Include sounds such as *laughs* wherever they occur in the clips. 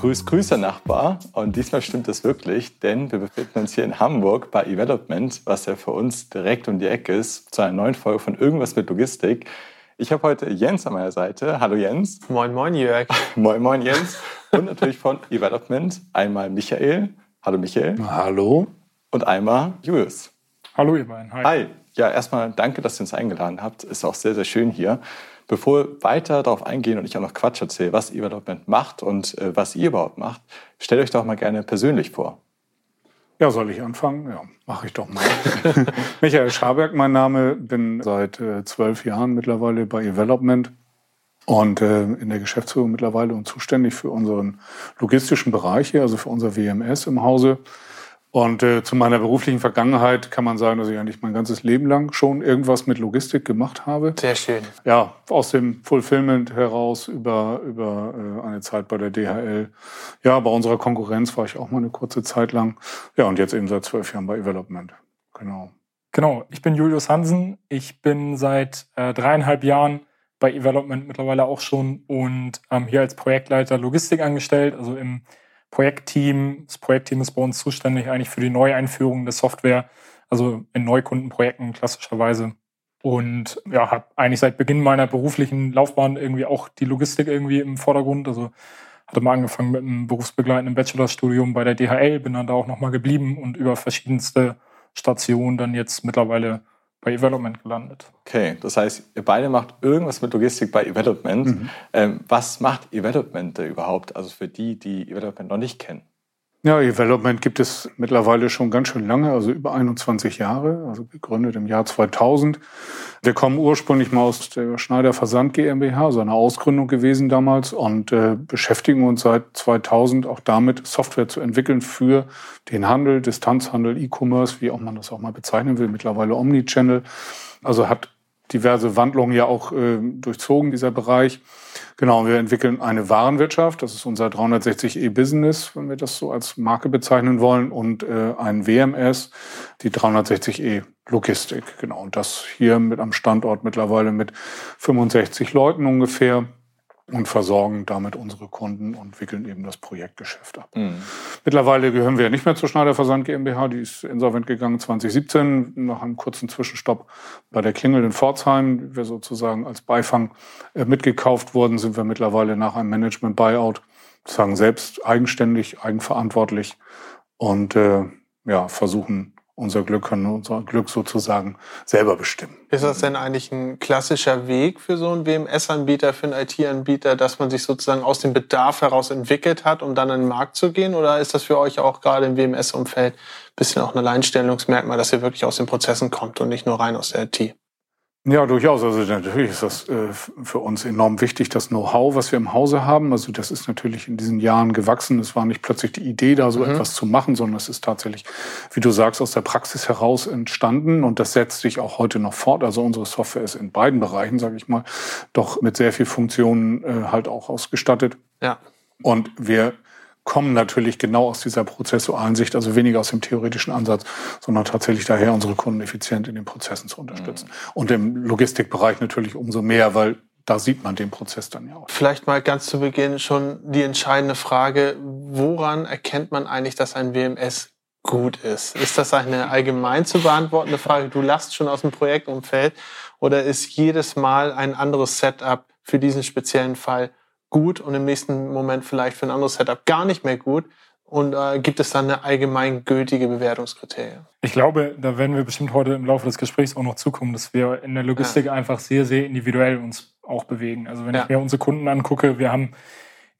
Grüß, Grüße Nachbar. Und diesmal stimmt es wirklich, denn wir befinden uns hier in Hamburg bei Development, was ja für uns direkt um die Ecke ist, zu einer neuen Folge von Irgendwas mit Logistik. Ich habe heute Jens an meiner Seite. Hallo Jens. Moin, moin Jörg. *laughs* moin, moin Jens. Und natürlich von Development einmal Michael. Hallo Michael. Hallo. Und einmal Julius. Hallo ihr beiden. Hi. Hi. Ja, erstmal danke, dass ihr uns eingeladen habt. Ist auch sehr, sehr schön hier. Bevor wir weiter darauf eingehen und ich auch noch Quatsch erzähle, was E-Development macht und äh, was ihr überhaupt macht, stellt euch doch mal gerne persönlich vor. Ja, soll ich anfangen? Ja, mache ich doch mal. *laughs* Michael Schaberg, mein Name, bin seit äh, zwölf Jahren mittlerweile bei Development und äh, in der Geschäftsführung mittlerweile und zuständig für unseren logistischen Bereich hier, also für unser WMS im Hause. Und äh, zu meiner beruflichen Vergangenheit kann man sagen, dass ich eigentlich mein ganzes Leben lang schon irgendwas mit Logistik gemacht habe. Sehr schön. Ja, aus dem Fulfillment heraus über, über äh, eine Zeit bei der DHL. Ja, bei unserer Konkurrenz war ich auch mal eine kurze Zeit lang. Ja, und jetzt eben seit zwölf Jahren bei Development. Genau. Genau, ich bin Julius Hansen. Ich bin seit äh, dreieinhalb Jahren bei Development mittlerweile auch schon und ähm, hier als Projektleiter Logistik angestellt, also im Projektteam. Das Projektteam ist bei uns zuständig eigentlich für die Neueinführung der Software, also in Neukundenprojekten klassischerweise. Und ja, habe eigentlich seit Beginn meiner beruflichen Laufbahn irgendwie auch die Logistik irgendwie im Vordergrund. Also hatte mal angefangen mit einem berufsbegleitenden Bachelorstudium bei der DHL, bin dann da auch nochmal geblieben und über verschiedenste Stationen dann jetzt mittlerweile bei Development gelandet. Okay, das heißt, ihr beide macht irgendwas mit Logistik bei Development. Mhm. Ähm, was macht Development überhaupt? Also für die, die Development noch nicht kennen. Ja, Development gibt es mittlerweile schon ganz schön lange, also über 21 Jahre, also gegründet im Jahr 2000. Wir kommen ursprünglich mal aus der Schneider Versand GmbH, so eine Ausgründung gewesen damals und äh, beschäftigen uns seit 2000 auch damit, Software zu entwickeln für den Handel, Distanzhandel, E-Commerce, wie auch man das auch mal bezeichnen will, mittlerweile Omnichannel. Also hat diverse Wandlungen ja auch äh, durchzogen, dieser Bereich. Genau, wir entwickeln eine Warenwirtschaft, das ist unser 360e Business, wenn wir das so als Marke bezeichnen wollen, und äh, ein WMS, die 360e Logistik. Genau, und das hier mit am Standort mittlerweile mit 65 Leuten ungefähr und versorgen damit unsere Kunden und wickeln eben das Projektgeschäft ab. Mhm. Mittlerweile gehören wir nicht mehr zur Schneider Versand GmbH, die ist insolvent gegangen 2017 nach einem kurzen Zwischenstopp bei der Klingel in Pforzheim, wir sozusagen als Beifang äh, mitgekauft wurden, sind wir mittlerweile nach einem Management Buyout sozusagen selbst eigenständig, eigenverantwortlich und äh, ja, versuchen unser Glück können unser Glück sozusagen selber bestimmen. Ist das denn eigentlich ein klassischer Weg für so einen WMS-Anbieter, für einen IT-Anbieter, dass man sich sozusagen aus dem Bedarf heraus entwickelt hat, um dann in den Markt zu gehen? Oder ist das für euch auch gerade im WMS-Umfeld ein bisschen auch ein Alleinstellungsmerkmal, dass ihr wirklich aus den Prozessen kommt und nicht nur rein aus der IT? Ja, durchaus. Also natürlich ist das äh, für uns enorm wichtig, das Know-how, was wir im Hause haben. Also das ist natürlich in diesen Jahren gewachsen. Es war nicht plötzlich die Idee, da so mhm. etwas zu machen, sondern es ist tatsächlich, wie du sagst, aus der Praxis heraus entstanden und das setzt sich auch heute noch fort. Also unsere Software ist in beiden Bereichen, sage ich mal, doch mit sehr viel Funktionen äh, halt auch ausgestattet. Ja. Und wir kommen natürlich genau aus dieser prozessualen Sicht, also weniger aus dem theoretischen Ansatz, sondern tatsächlich daher, unsere Kunden effizient in den Prozessen zu unterstützen. Mhm. Und im Logistikbereich natürlich umso mehr, weil da sieht man den Prozess dann ja auch. Vielleicht mal ganz zu Beginn schon die entscheidende Frage, woran erkennt man eigentlich, dass ein WMS gut ist? Ist das eine allgemein zu beantwortende Frage? Du lachst schon aus dem Projektumfeld oder ist jedes Mal ein anderes Setup für diesen speziellen Fall gut und im nächsten Moment vielleicht für ein anderes Setup gar nicht mehr gut? Und äh, gibt es dann eine allgemeingültige Bewertungskriterie? Ich glaube, da werden wir bestimmt heute im Laufe des Gesprächs auch noch zukommen, dass wir in der Logistik ja. einfach sehr, sehr individuell uns auch bewegen. Also wenn ja. ich mir unsere Kunden angucke, wir haben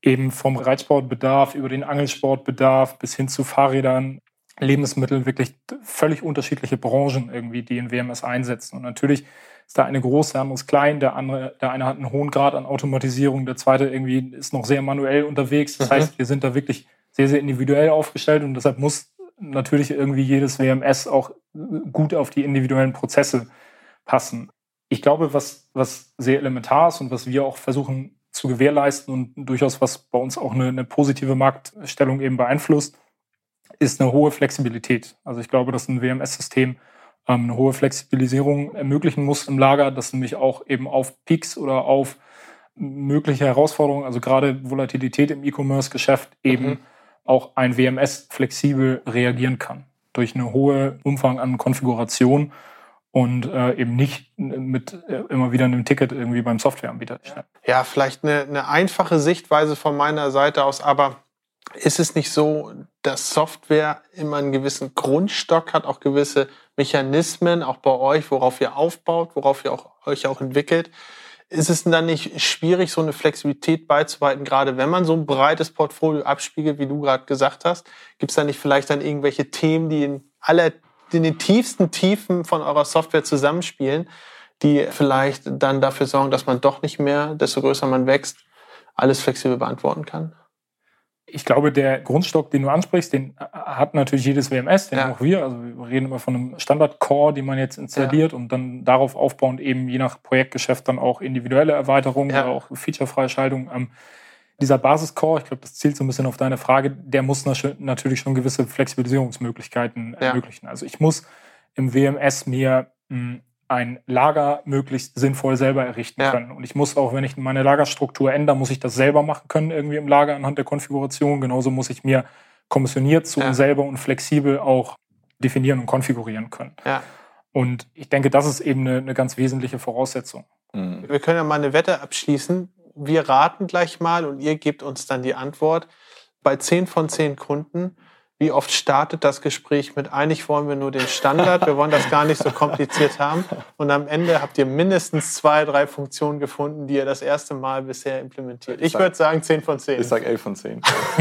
eben vom Reitsportbedarf über den Angelsportbedarf bis hin zu Fahrrädern Lebensmittel wirklich völlig unterschiedliche Branchen irgendwie, die in WMS einsetzen. Und natürlich ist da eine groß, der andere ist klein, der andere, der eine hat einen hohen Grad an Automatisierung, der zweite irgendwie ist noch sehr manuell unterwegs. Das mhm. heißt, wir sind da wirklich sehr, sehr individuell aufgestellt und deshalb muss natürlich irgendwie jedes WMS auch gut auf die individuellen Prozesse passen. Ich glaube, was, was sehr elementar ist und was wir auch versuchen zu gewährleisten und durchaus was bei uns auch eine, eine positive Marktstellung eben beeinflusst, ist eine hohe Flexibilität. Also ich glaube, dass ein WMS-System ähm, eine hohe Flexibilisierung ermöglichen muss im Lager, dass nämlich auch eben auf Peaks oder auf mögliche Herausforderungen, also gerade Volatilität im E-Commerce-Geschäft eben mhm. auch ein WMS flexibel reagieren kann durch eine hohe Umfang an Konfiguration und äh, eben nicht mit äh, immer wieder einem Ticket irgendwie beim Softwareanbieter. Ja, vielleicht eine, eine einfache Sichtweise von meiner Seite aus, aber ist es nicht so, dass Software immer einen gewissen Grundstock hat, auch gewisse Mechanismen, auch bei euch, worauf ihr aufbaut, worauf ihr auch, euch auch entwickelt? Ist es denn dann nicht schwierig, so eine Flexibilität beizubehalten, gerade wenn man so ein breites Portfolio abspiegelt, wie du gerade gesagt hast? Gibt es da nicht vielleicht dann irgendwelche Themen, die in aller in den tiefsten Tiefen von eurer Software zusammenspielen, die vielleicht dann dafür sorgen, dass man doch nicht mehr, desto größer man wächst, alles flexibel beantworten kann? Ich glaube, der Grundstock, den du ansprichst, den hat natürlich jedes WMS, den ja. auch wir. Also wir reden immer von einem Standard-Core, den man jetzt installiert ja. und dann darauf aufbauend eben je nach Projektgeschäft dann auch individuelle Erweiterungen ja. oder auch Feature-Freischaltung. Ähm, dieser Basis-Core, ich glaube, das zielt so ein bisschen auf deine Frage, der muss natürlich schon gewisse Flexibilisierungsmöglichkeiten ermöglichen. Also ich muss im WMS mir mh, hm, ein Lager möglichst sinnvoll selber errichten ja. können. Und ich muss auch, wenn ich meine Lagerstruktur ändere, muss ich das selber machen können, irgendwie im Lager anhand der Konfiguration. Genauso muss ich mir kommissioniert zu ja. selber und flexibel auch definieren und konfigurieren können. Ja. Und ich denke, das ist eben eine, eine ganz wesentliche Voraussetzung. Mhm. Wir können ja mal eine Wette abschließen wir raten gleich mal und ihr gebt uns dann die Antwort. Bei 10 von 10 Kunden wie oft startet das Gespräch mit, eigentlich wollen wir nur den Standard, wir wollen das gar nicht so kompliziert haben. Und am Ende habt ihr mindestens zwei, drei Funktionen gefunden, die ihr das erste Mal bisher implementiert. Ich, ich würde sagen 10 von 10. Ich sage 11 von 10. *laughs*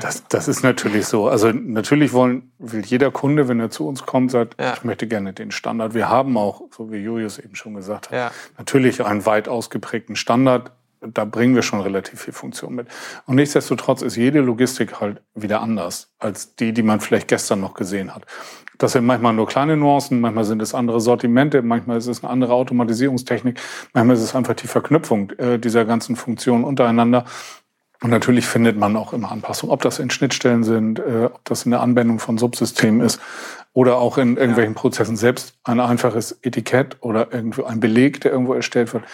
das, das ist natürlich so. Also natürlich wollen, will jeder Kunde, wenn er zu uns kommt, sagt, ja. ich möchte gerne den Standard. Wir haben auch, so wie Julius eben schon gesagt hat, ja. natürlich einen weit ausgeprägten Standard da bringen wir schon relativ viel Funktion mit. Und nichtsdestotrotz ist jede Logistik halt wieder anders als die, die man vielleicht gestern noch gesehen hat. Das sind manchmal nur kleine Nuancen, manchmal sind es andere Sortimente, manchmal ist es eine andere Automatisierungstechnik, manchmal ist es einfach die Verknüpfung äh, dieser ganzen Funktionen untereinander. Und natürlich findet man auch immer Anpassungen, ob das in Schnittstellen sind, äh, ob das in der Anwendung von Subsystemen ist oder auch in irgendwelchen ja. Prozessen selbst ein einfaches Etikett oder irgendwo ein Beleg, der irgendwo erstellt wird,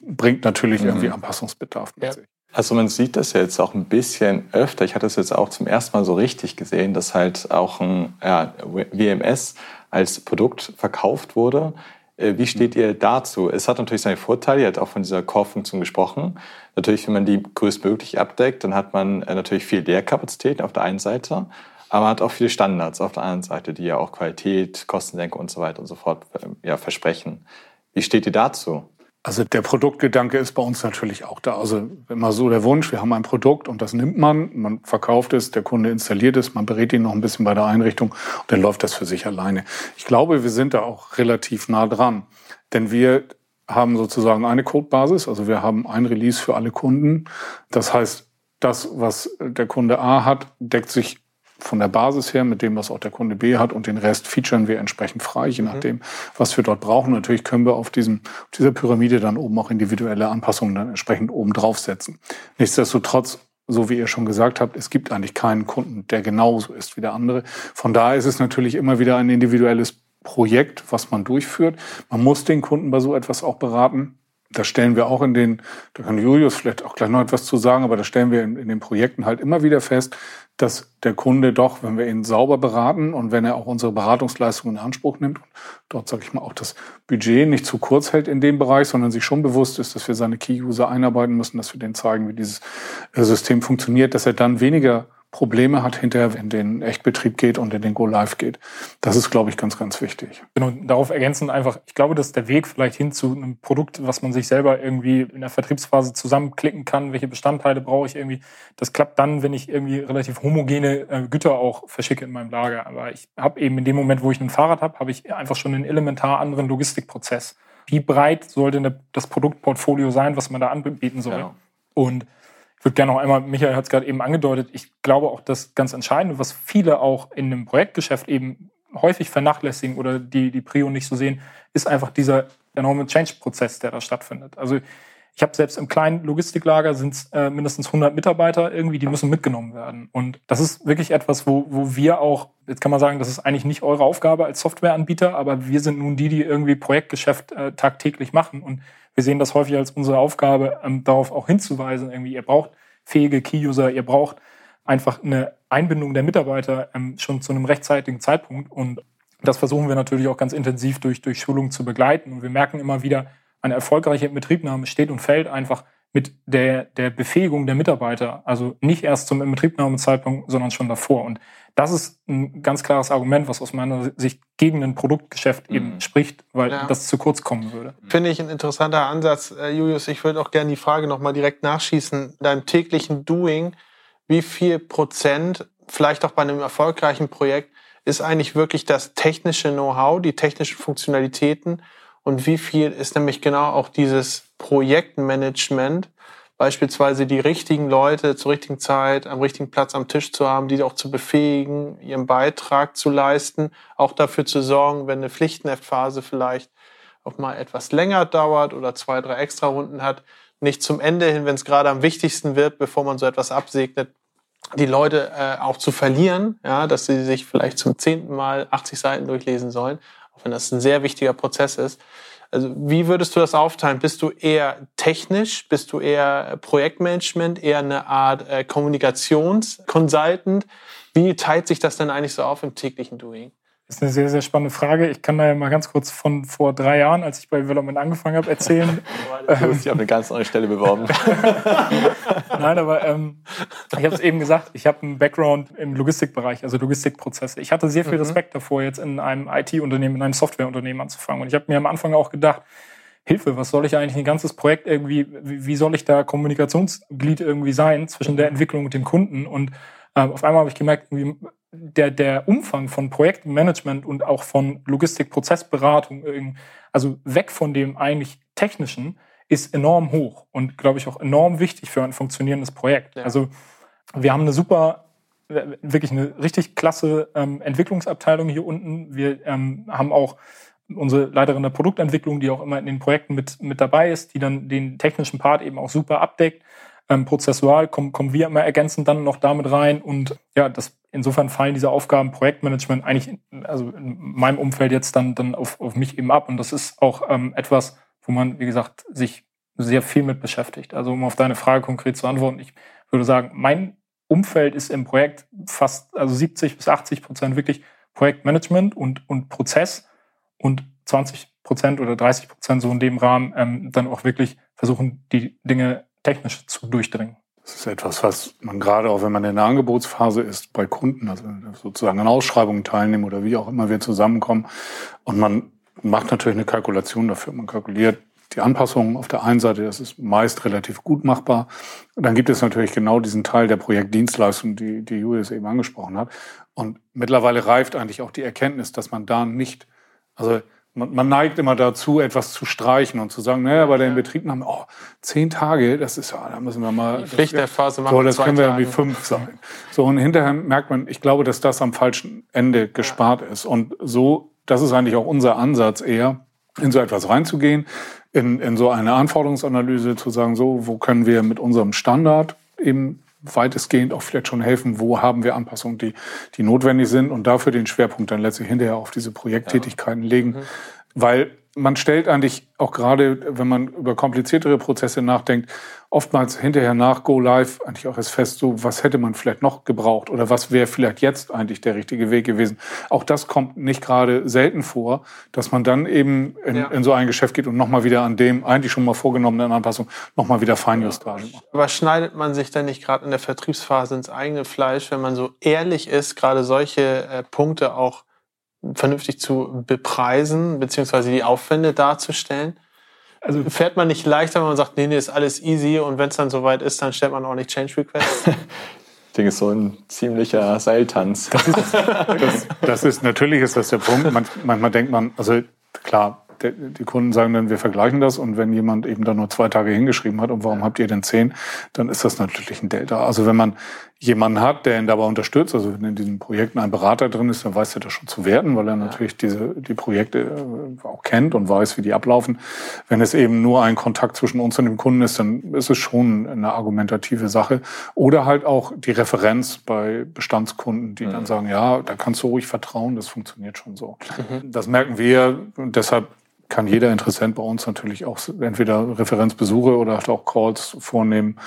bringt natürlich mhm. irgendwie Anpassungsbedarf mit ja. sich. Also man sieht das ja jetzt auch ein bisschen öfter. Ich hatte es jetzt auch zum ersten Mal so richtig gesehen, dass halt auch ein ja, WMS als Produkt verkauft wurde. Äh, wie steht ihr dazu? Es hat natürlich seine Vorteile, ihr habt auch von dieser Core-Funktion gesprochen. Natürlich, wenn man die größtmöglich abdeckt, dann hat man äh, natürlich viel Leerkapazität auf der einen Seite, aber man hat auch viele Standards auf der anderen Seite, die ja auch Qualität, Kostensenkung und so weiter und so fort äh, ja, versprechen. Wie steht ihr dazu? Also der Produktgedanke ist bei uns natürlich auch da. Also immer so der Wunsch, wir haben ein Produkt und das nimmt man, man verkauft es, der Kunde installiert es, man berät ihn noch ein bisschen bei der Einrichtung und dann läuft das für sich alleine. Ich glaube, wir sind da auch relativ nah dran, denn wir haben sozusagen eine Codebasis, also wir haben ein Release für alle Kunden. Das heißt, das, was der Kunde A hat, deckt sich von der Basis her mit dem, was auch der Kunde B hat und den Rest featuren wir entsprechend frei, je mhm. nachdem, was wir dort brauchen. Natürlich können wir auf, diesem, auf dieser Pyramide dann oben auch individuelle Anpassungen dann entsprechend oben draufsetzen. Nichtsdestotrotz so wie ihr schon gesagt habt, es gibt eigentlich keinen Kunden, der genauso ist wie der andere. Von daher ist es natürlich immer wieder ein individuelles Projekt, was man durchführt. Man muss den Kunden bei so etwas auch beraten da stellen wir auch in den, da kann Julius vielleicht auch gleich noch etwas zu sagen, aber da stellen wir in, in, den Projekten halt immer wieder fest, dass der Kunde doch, wenn wir ihn sauber beraten und wenn er auch unsere Beratungsleistungen in Anspruch nimmt, dort sage ich mal auch das Budget nicht zu kurz hält in dem Bereich, sondern sich schon bewusst ist, dass wir seine Key-User einarbeiten müssen, dass wir denen zeigen, wie dieses äh, System funktioniert, dass er dann weniger Probleme hat hinterher, wenn den Echtbetrieb geht und in den Go Live geht. Das ist, glaube ich, ganz, ganz wichtig. Genau, darauf ergänzen einfach, ich glaube, dass der Weg vielleicht hin zu einem Produkt, was man sich selber irgendwie in der Vertriebsphase zusammenklicken kann, welche Bestandteile brauche ich irgendwie, das klappt dann, wenn ich irgendwie relativ homogene äh, Güter auch verschicke in meinem Lager. Aber ich habe eben in dem Moment, wo ich ein Fahrrad habe, habe ich einfach schon einen elementar anderen Logistikprozess. Wie breit sollte das Produktportfolio sein, was man da anbieten soll? Ja. Und ich würde gerne noch einmal, Michael hat es gerade eben angedeutet, ich glaube auch, das ganz Entscheidende, was viele auch in einem Projektgeschäft eben häufig vernachlässigen oder die, die Prio nicht so sehen, ist einfach dieser enorme Change-Prozess, der da stattfindet. Also ich habe selbst im kleinen Logistiklager sind äh, mindestens 100 Mitarbeiter irgendwie, die müssen mitgenommen werden. Und das ist wirklich etwas, wo, wo wir auch, jetzt kann man sagen, das ist eigentlich nicht eure Aufgabe als Softwareanbieter, aber wir sind nun die, die irgendwie Projektgeschäft äh, tagtäglich machen. Und wir sehen das häufig als unsere Aufgabe, ähm, darauf auch hinzuweisen, irgendwie, ihr braucht fähige Key-User, ihr braucht einfach eine Einbindung der Mitarbeiter ähm, schon zu einem rechtzeitigen Zeitpunkt. Und das versuchen wir natürlich auch ganz intensiv durch, durch Schulung zu begleiten. Und wir merken immer wieder, eine erfolgreiche Inbetriebnahme steht und fällt einfach mit der, der Befähigung der Mitarbeiter. Also nicht erst zum Inbetriebnahmezeitpunkt, sondern schon davor. Und das ist ein ganz klares Argument, was aus meiner Sicht gegen ein Produktgeschäft mhm. eben spricht, weil ja. das zu kurz kommen würde. Finde ich ein interessanter Ansatz, äh, Julius. Ich würde auch gerne die Frage nochmal direkt nachschießen. Deinem täglichen Doing, wie viel Prozent, vielleicht auch bei einem erfolgreichen Projekt, ist eigentlich wirklich das technische Know-how, die technischen Funktionalitäten und wie viel ist nämlich genau auch dieses Projektmanagement, beispielsweise die richtigen Leute zur richtigen Zeit am richtigen Platz am Tisch zu haben, die auch zu befähigen, ihren Beitrag zu leisten, auch dafür zu sorgen, wenn eine Pflichtenheftphase vielleicht auch mal etwas länger dauert oder zwei, drei extra Runden hat, nicht zum Ende hin, wenn es gerade am wichtigsten wird, bevor man so etwas absegnet, die Leute äh, auch zu verlieren, ja, dass sie sich vielleicht zum zehnten Mal 80 Seiten durchlesen sollen, auch wenn das ein sehr wichtiger Prozess ist. Also wie würdest du das aufteilen? Bist du eher technisch? Bist du eher Projektmanagement? Eher eine Art äh, Kommunikationsconsultant? Wie teilt sich das denn eigentlich so auf im täglichen Doing? Das ist eine sehr, sehr spannende Frage. Ich kann da ja mal ganz kurz von vor drei Jahren, als ich bei Development angefangen habe, erzählen. *laughs* du hast dich auf eine ganz andere Stelle beworben. *laughs* Nein, aber ähm, ich habe es eben gesagt, ich habe einen Background im Logistikbereich, also Logistikprozesse. Ich hatte sehr viel mhm. Respekt davor, jetzt in einem IT-Unternehmen, in einem Softwareunternehmen anzufangen. Und ich habe mir am Anfang auch gedacht, Hilfe, was soll ich eigentlich ein ganzes Projekt irgendwie, wie soll ich da Kommunikationsglied irgendwie sein zwischen der Entwicklung und dem Kunden? Und äh, auf einmal habe ich gemerkt, irgendwie, der, der Umfang von Projektmanagement und auch von Logistikprozessberatung, also weg von dem eigentlich technischen, ist enorm hoch und glaube ich auch enorm wichtig für ein funktionierendes Projekt. Ja. Also wir haben eine super, wirklich eine richtig klasse ähm, Entwicklungsabteilung hier unten. Wir ähm, haben auch unsere Leiterin der Produktentwicklung, die auch immer in den Projekten mit, mit dabei ist, die dann den technischen Part eben auch super abdeckt. Ähm, prozessual kommen, kommen wir immer ergänzend dann noch damit rein und ja, das insofern fallen diese Aufgaben Projektmanagement eigentlich, also in meinem Umfeld jetzt dann, dann auf, auf mich eben ab. Und das ist auch ähm, etwas, wo man, wie gesagt, sich sehr viel mit beschäftigt. Also um auf deine Frage konkret zu antworten, ich würde sagen, mein Umfeld ist im Projekt fast, also 70 bis 80 Prozent wirklich Projektmanagement und, und Prozess und 20 Prozent oder 30 Prozent so in dem Rahmen ähm, dann auch wirklich versuchen, die Dinge technisch zu durchdringen. Das ist etwas, was man gerade auch, wenn man in der Angebotsphase ist, bei Kunden, also sozusagen an Ausschreibungen teilnehmen oder wie auch immer wir zusammenkommen. Und man macht natürlich eine Kalkulation dafür. Man kalkuliert die Anpassungen auf der einen Seite, das ist meist relativ gut machbar. Dann gibt es natürlich genau diesen Teil der Projektdienstleistung, die, die Julius eben angesprochen hat. Und mittlerweile reift eigentlich auch die Erkenntnis, dass man da nicht, also man, man, neigt immer dazu, etwas zu streichen und zu sagen, naja, bei der Inbetriebnahme, oh, zehn Tage, das ist ja, da müssen wir mal. Die Pflicht der Phase machen. So, das können wir irgendwie fünf sein. So, und hinterher merkt man, ich glaube, dass das am falschen Ende gespart ja. ist. Und so, das ist eigentlich auch unser Ansatz eher, in so etwas reinzugehen, in, in so eine Anforderungsanalyse zu sagen, so, wo können wir mit unserem Standard eben weitestgehend auch vielleicht schon helfen, wo haben wir Anpassungen, die, die notwendig sind und dafür den Schwerpunkt dann letztlich hinterher auf diese Projekttätigkeiten legen. Mhm. Weil man stellt eigentlich auch gerade, wenn man über kompliziertere Prozesse nachdenkt, oftmals hinterher nach Go Live eigentlich auch erst fest, so was hätte man vielleicht noch gebraucht oder was wäre vielleicht jetzt eigentlich der richtige Weg gewesen. Auch das kommt nicht gerade selten vor, dass man dann eben in, ja. in so ein Geschäft geht und nochmal wieder an dem eigentlich schon mal vorgenommenen Anpassung nochmal wieder Feinjustage macht. Aber schneidet man sich dann nicht gerade in der Vertriebsphase ins eigene Fleisch, wenn man so ehrlich ist, gerade solche äh, Punkte auch vernünftig zu bepreisen, beziehungsweise die Aufwände darzustellen? Also fährt man nicht leichter, wenn man sagt, nee, nee, ist alles easy und wenn es dann soweit ist, dann stellt man auch nicht Change Requests? *laughs* Ich denke, so ein ziemlicher Seiltanz. Das ist, das, das ist natürlich ist das der Punkt. Man, manchmal denkt man, also klar, die Kunden sagen dann, wir vergleichen das und wenn jemand eben dann nur zwei Tage hingeschrieben hat und warum habt ihr denn zehn, dann ist das natürlich ein Delta. Also wenn man jemanden hat, der ihn dabei unterstützt, also wenn in diesen Projekten ein Berater drin ist, dann weiß er das schon zu werten, weil er natürlich diese, die Projekte äh, auch kennt und weiß, wie die ablaufen. Wenn es eben nur ein Kontakt zwischen uns und dem Kunden ist, dann ist es schon eine argumentative Sache. Oder halt auch die Referenz bei Bestandskunden, die mhm. dann sagen, ja, da kannst du ruhig vertrauen, das funktioniert schon so. Mhm. Das merken wir deshalb kann jeder Interessent bei uns natürlich auch entweder Referenzbesuche oder auch Calls vornehmen,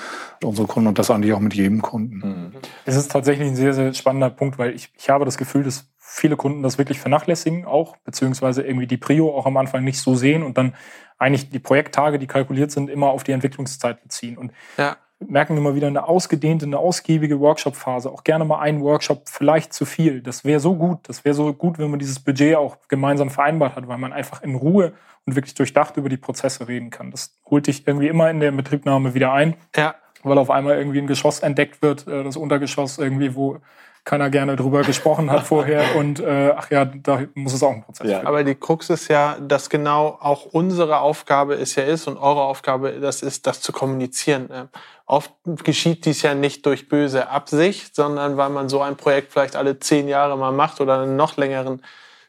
unsere Kunden und das eigentlich auch mit jedem Kunden. Mhm. Es ist tatsächlich ein sehr, sehr spannender Punkt, weil ich, ich habe das Gefühl, dass viele Kunden das wirklich vernachlässigen auch, beziehungsweise irgendwie die Prio auch am Anfang nicht so sehen und dann eigentlich die Projekttage, die kalkuliert sind, immer auf die Entwicklungszeit beziehen. Und ja merken wir mal wieder eine ausgedehnte, eine ausgiebige Workshop-Phase. Auch gerne mal einen Workshop, vielleicht zu viel. Das wäre so gut. Das wäre so gut, wenn man dieses Budget auch gemeinsam vereinbart hat, weil man einfach in Ruhe und wirklich durchdacht über die Prozesse reden kann. Das holt dich irgendwie immer in der Betriebnahme wieder ein. Ja. Weil auf einmal irgendwie ein Geschoss entdeckt wird, äh, das Untergeschoss irgendwie, wo keiner gerne drüber gesprochen hat *laughs* vorher und äh, ach ja, da muss es auch ein Prozess ja. Aber die Krux ist ja, dass genau auch unsere Aufgabe es ja ist und eure Aufgabe das ist, das zu kommunizieren. Oft geschieht dies ja nicht durch böse Absicht, sondern weil man so ein Projekt vielleicht alle zehn Jahre mal macht oder einen noch längeren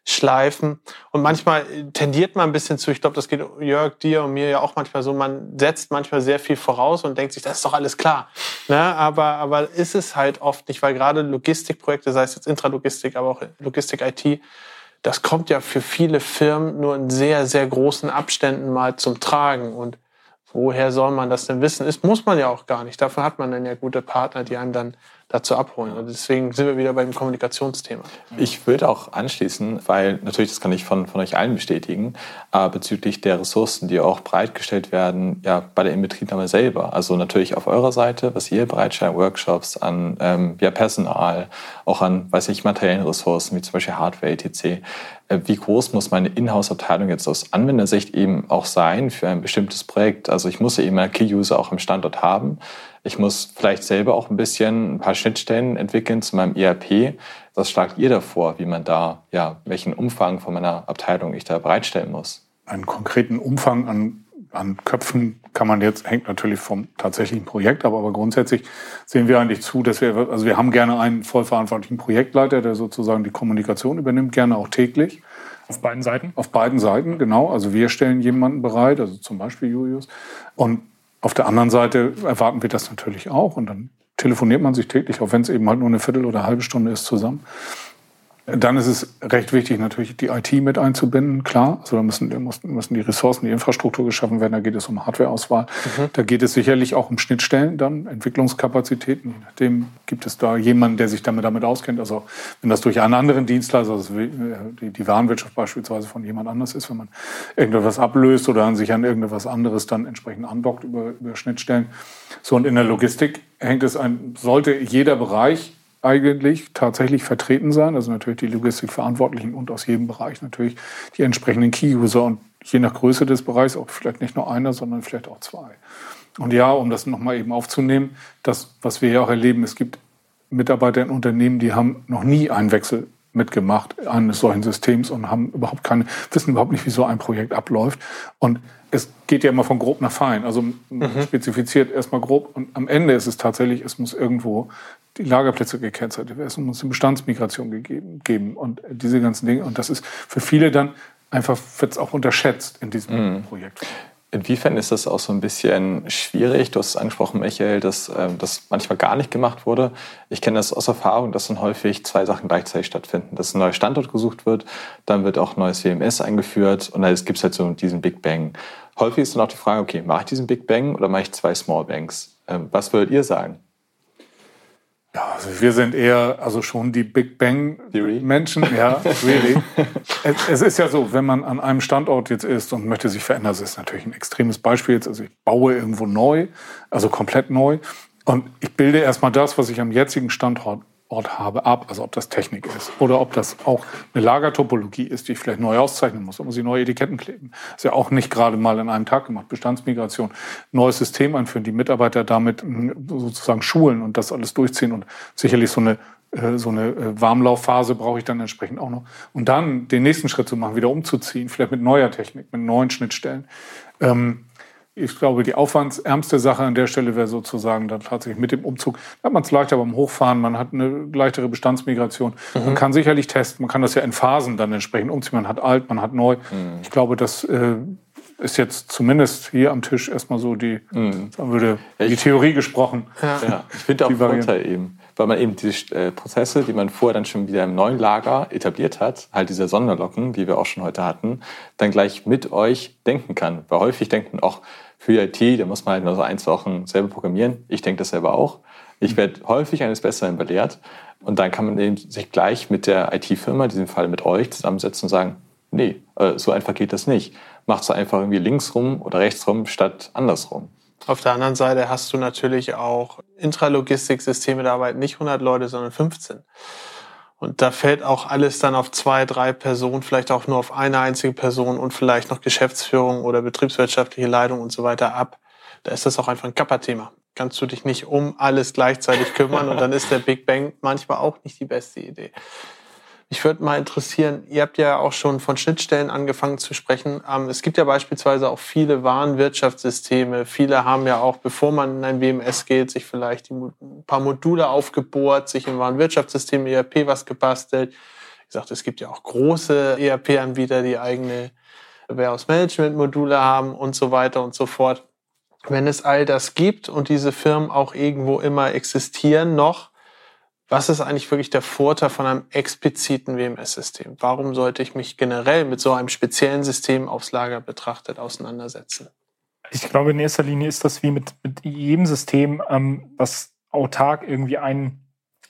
schleifen. Und manchmal tendiert man ein bisschen zu, ich glaube, das geht Jörg, dir und mir ja auch manchmal so, man setzt manchmal sehr viel voraus und denkt sich, das ist doch alles klar. Ne? Aber, aber ist es halt oft nicht, weil gerade Logistikprojekte, sei es jetzt Intralogistik, aber auch Logistik-IT, das kommt ja für viele Firmen nur in sehr, sehr großen Abständen mal zum Tragen. Und woher soll man das denn wissen? Ist, muss man ja auch gar nicht. Dafür hat man dann ja gute Partner, die einem dann dazu abholen. Und deswegen sind wir wieder beim Kommunikationsthema. Ich würde auch anschließen, weil natürlich, das kann ich von, von euch allen bestätigen, äh, bezüglich der Ressourcen, die auch bereitgestellt werden, ja, bei der Inbetriebnahme selber. Also natürlich auf eurer Seite, was ihr bereitstellt, Workshops, an ähm, ja, Personal, auch an, weiß ich, materiellen Ressourcen, wie zum Beispiel Hardware, etc. Äh, wie groß muss meine Inhouse-Abteilung jetzt aus Anwendersicht eben auch sein für ein bestimmtes Projekt? Also ich muss ja eben Key-User auch im Standort haben. Ich muss vielleicht selber auch ein bisschen ein paar Schnittstellen entwickeln zu meinem ERP. Was schlagt ihr davor, wie man da, ja, welchen Umfang von meiner Abteilung ich da bereitstellen muss? Einen konkreten Umfang an, an Köpfen kann man jetzt, hängt natürlich vom tatsächlichen Projekt ab, aber grundsätzlich sehen wir eigentlich zu, dass wir, also wir haben gerne einen vollverantwortlichen Projektleiter, der sozusagen die Kommunikation übernimmt, gerne auch täglich. Auf beiden Seiten? Auf beiden Seiten, genau. Also wir stellen jemanden bereit, also zum Beispiel Julius. Und auf der anderen Seite erwarten wir das natürlich auch und dann telefoniert man sich täglich, auch wenn es eben halt nur eine Viertel oder eine halbe Stunde ist, zusammen. Dann ist es recht wichtig, natürlich die IT mit einzubinden, klar. Also da müssen, müssen die Ressourcen, die Infrastruktur geschaffen werden. Da geht es um Hardwareauswahl. Mhm. Da geht es sicherlich auch um Schnittstellen, dann Entwicklungskapazitäten. Nachdem gibt es da jemanden, der sich damit, damit auskennt. Also wenn das durch einen anderen Dienstleister, also die, die Warenwirtschaft beispielsweise von jemand anders ist, wenn man irgendetwas ablöst oder sich an irgendetwas anderes dann entsprechend andockt über, über Schnittstellen. So und in der Logistik hängt es ein, sollte jeder Bereich eigentlich tatsächlich vertreten sein. Also natürlich die Logistikverantwortlichen und aus jedem Bereich natürlich die entsprechenden Key-User und je nach Größe des Bereichs auch vielleicht nicht nur einer, sondern vielleicht auch zwei. Und ja, um das nochmal eben aufzunehmen, das, was wir ja auch erleben, es gibt Mitarbeiter in Unternehmen, die haben noch nie einen Wechsel mitgemacht eines solchen Systems und haben überhaupt keine, wissen überhaupt nicht, wie so ein Projekt abläuft. Und es geht ja immer von grob nach fein. Also man mhm. spezifiziert erstmal grob und am Ende ist es tatsächlich, es muss irgendwo die Lagerplätze gekennzeichnet werden, es muss eine Bestandsmigration gegeben, geben und diese ganzen Dinge. Und das ist für viele dann einfach, wird es auch unterschätzt in diesem mhm. Projekt. Inwiefern ist das auch so ein bisschen schwierig? Du hast es angesprochen, Michael, dass ähm, das manchmal gar nicht gemacht wurde. Ich kenne das aus Erfahrung, dass dann häufig zwei Sachen gleichzeitig stattfinden. Dass ein neuer Standort gesucht wird, dann wird auch ein neues WMS eingeführt und dann gibt es halt so diesen Big Bang. Häufig ist dann auch die Frage, okay, mache ich diesen Big Bang oder mache ich zwei Small Bangs? Ähm, was würdet ihr sagen? Ja, also wir sind eher also schon die Big Bang Theory? Menschen. Ja, really. *laughs* es, es, ist ja so, wenn man an einem Standort jetzt ist und möchte sich verändern, das ist natürlich ein extremes Beispiel jetzt. Also ich baue irgendwo neu, also komplett neu. Und ich bilde erstmal das, was ich am jetzigen Standort Ort habe, ab. Also ob das Technik ist oder ob das auch eine Lagertopologie ist, die ich vielleicht neu auszeichnen muss. Da muss ich neue Etiketten kleben. Das ist ja auch nicht gerade mal in einem Tag gemacht. Bestandsmigration, neues System einführen, die Mitarbeiter damit hm, sozusagen schulen und das alles durchziehen. Und sicherlich so eine äh, so eine äh, Warmlaufphase brauche ich dann entsprechend auch noch. Und dann den nächsten Schritt zu machen, wieder umzuziehen, vielleicht mit neuer Technik, mit neuen Schnittstellen. Ähm, ich glaube, die aufwandsärmste Sache an der Stelle wäre sozusagen dann tatsächlich mit dem Umzug. Da hat man es leichter beim Hochfahren, man hat eine leichtere Bestandsmigration. Mhm. Man kann sicherlich testen, man kann das ja in Phasen dann entsprechend umziehen. Man hat alt, man hat neu. Mhm. Ich glaube, das äh, ist jetzt zumindest hier am Tisch erstmal so die, mhm. sagen würde, die ich, Theorie gesprochen. Ja, ja. ich finde auch die Vorteil eben, weil man eben diese äh, Prozesse, die man vorher dann schon wieder im neuen Lager etabliert hat, halt diese Sonderlocken, die wir auch schon heute hatten, dann gleich mit euch denken kann. Weil häufig denkt man auch, für IT, da muss man halt nur so ein, zwei Wochen selber programmieren. Ich denke das selber auch. Ich mhm. werde häufig eines Besseren belehrt. Und dann kann man eben sich gleich mit der IT-Firma, in diesem Fall mit euch, zusammensetzen und sagen, nee, äh, so einfach geht das nicht. Macht es einfach irgendwie links rum oder rechts rum statt andersrum. Auf der anderen Seite hast du natürlich auch Intralogistiksysteme, da arbeiten nicht 100 Leute, sondern 15. Und da fällt auch alles dann auf zwei, drei Personen, vielleicht auch nur auf eine einzige Person und vielleicht noch Geschäftsführung oder betriebswirtschaftliche Leitung und so weiter ab. Da ist das auch einfach ein Kappa-Thema. Kannst du dich nicht um alles gleichzeitig kümmern und dann ist der Big Bang manchmal auch nicht die beste Idee. Ich würde mal interessieren, ihr habt ja auch schon von Schnittstellen angefangen zu sprechen. Ähm, es gibt ja beispielsweise auch viele Warenwirtschaftssysteme. Viele haben ja auch, bevor man in ein WMS geht, sich vielleicht ein paar Module aufgebohrt, sich im Warenwirtschaftssystem ERP was gebastelt. Wie gesagt, es gibt ja auch große ERP-Anbieter, die eigene Warehouse-Management-Module haben und so weiter und so fort. Wenn es all das gibt und diese Firmen auch irgendwo immer existieren noch, was ist eigentlich wirklich der Vorteil von einem expliziten WMS-System? Warum sollte ich mich generell mit so einem speziellen System aufs Lager betrachtet auseinandersetzen? Ich glaube, in erster Linie ist das wie mit, mit jedem System, ähm, was autark irgendwie ein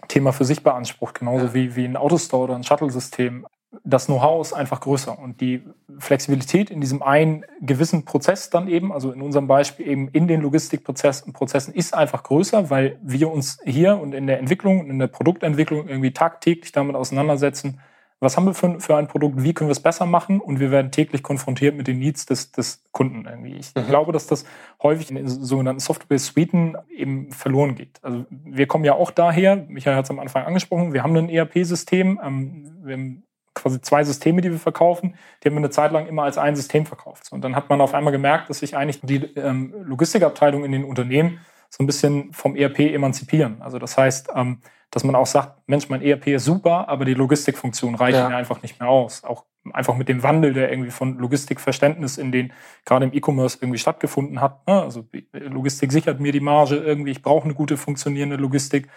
Thema für sich beansprucht, genauso ja. wie, wie ein Autostore oder ein Shuttle-System das Know-how ist einfach größer und die Flexibilität in diesem einen gewissen Prozess dann eben, also in unserem Beispiel eben in den Logistikprozessen Prozessen ist einfach größer, weil wir uns hier und in der Entwicklung und in der Produktentwicklung irgendwie tagtäglich damit auseinandersetzen, was haben wir für, für ein Produkt, wie können wir es besser machen und wir werden täglich konfrontiert mit den Needs des, des Kunden irgendwie. Ich mhm. glaube, dass das häufig in den sogenannten Software-Suiten eben verloren geht. Also wir kommen ja auch daher, Michael hat es am Anfang angesprochen, wir haben ein ERP-System, ähm, wir haben quasi zwei Systeme, die wir verkaufen, die haben wir eine Zeit lang immer als ein System verkauft. Und dann hat man auf einmal gemerkt, dass sich eigentlich die ähm, Logistikabteilung in den Unternehmen so ein bisschen vom ERP emanzipieren. Also das heißt, ähm, dass man auch sagt, Mensch, mein ERP ist super, aber die Logistikfunktion reicht ja. mir einfach nicht mehr aus. Auch einfach mit dem Wandel, der irgendwie von Logistikverständnis in den gerade im E-Commerce irgendwie stattgefunden hat. Ne? Also Logistik sichert mir die Marge irgendwie, ich brauche eine gute funktionierende Logistik.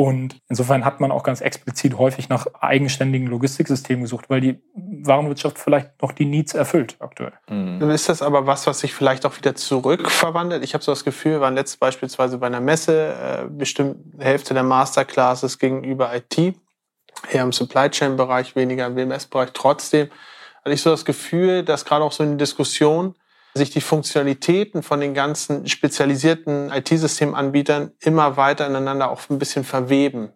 Und insofern hat man auch ganz explizit häufig nach eigenständigen Logistiksystemen gesucht, weil die Warenwirtschaft vielleicht noch die Needs erfüllt aktuell. Mhm. Dann ist das aber was, was sich vielleicht auch wieder zurückverwandelt. Ich habe so das Gefühl, wir waren letztes beispielsweise bei einer Messe, äh, bestimmt Hälfte der Masterclasses gegenüber IT, eher im Supply Chain Bereich, weniger im WMS Bereich. Trotzdem hatte ich so das Gefühl, dass gerade auch so in Diskussion sich die Funktionalitäten von den ganzen spezialisierten IT-Systemanbietern immer weiter ineinander auch ein bisschen verweben.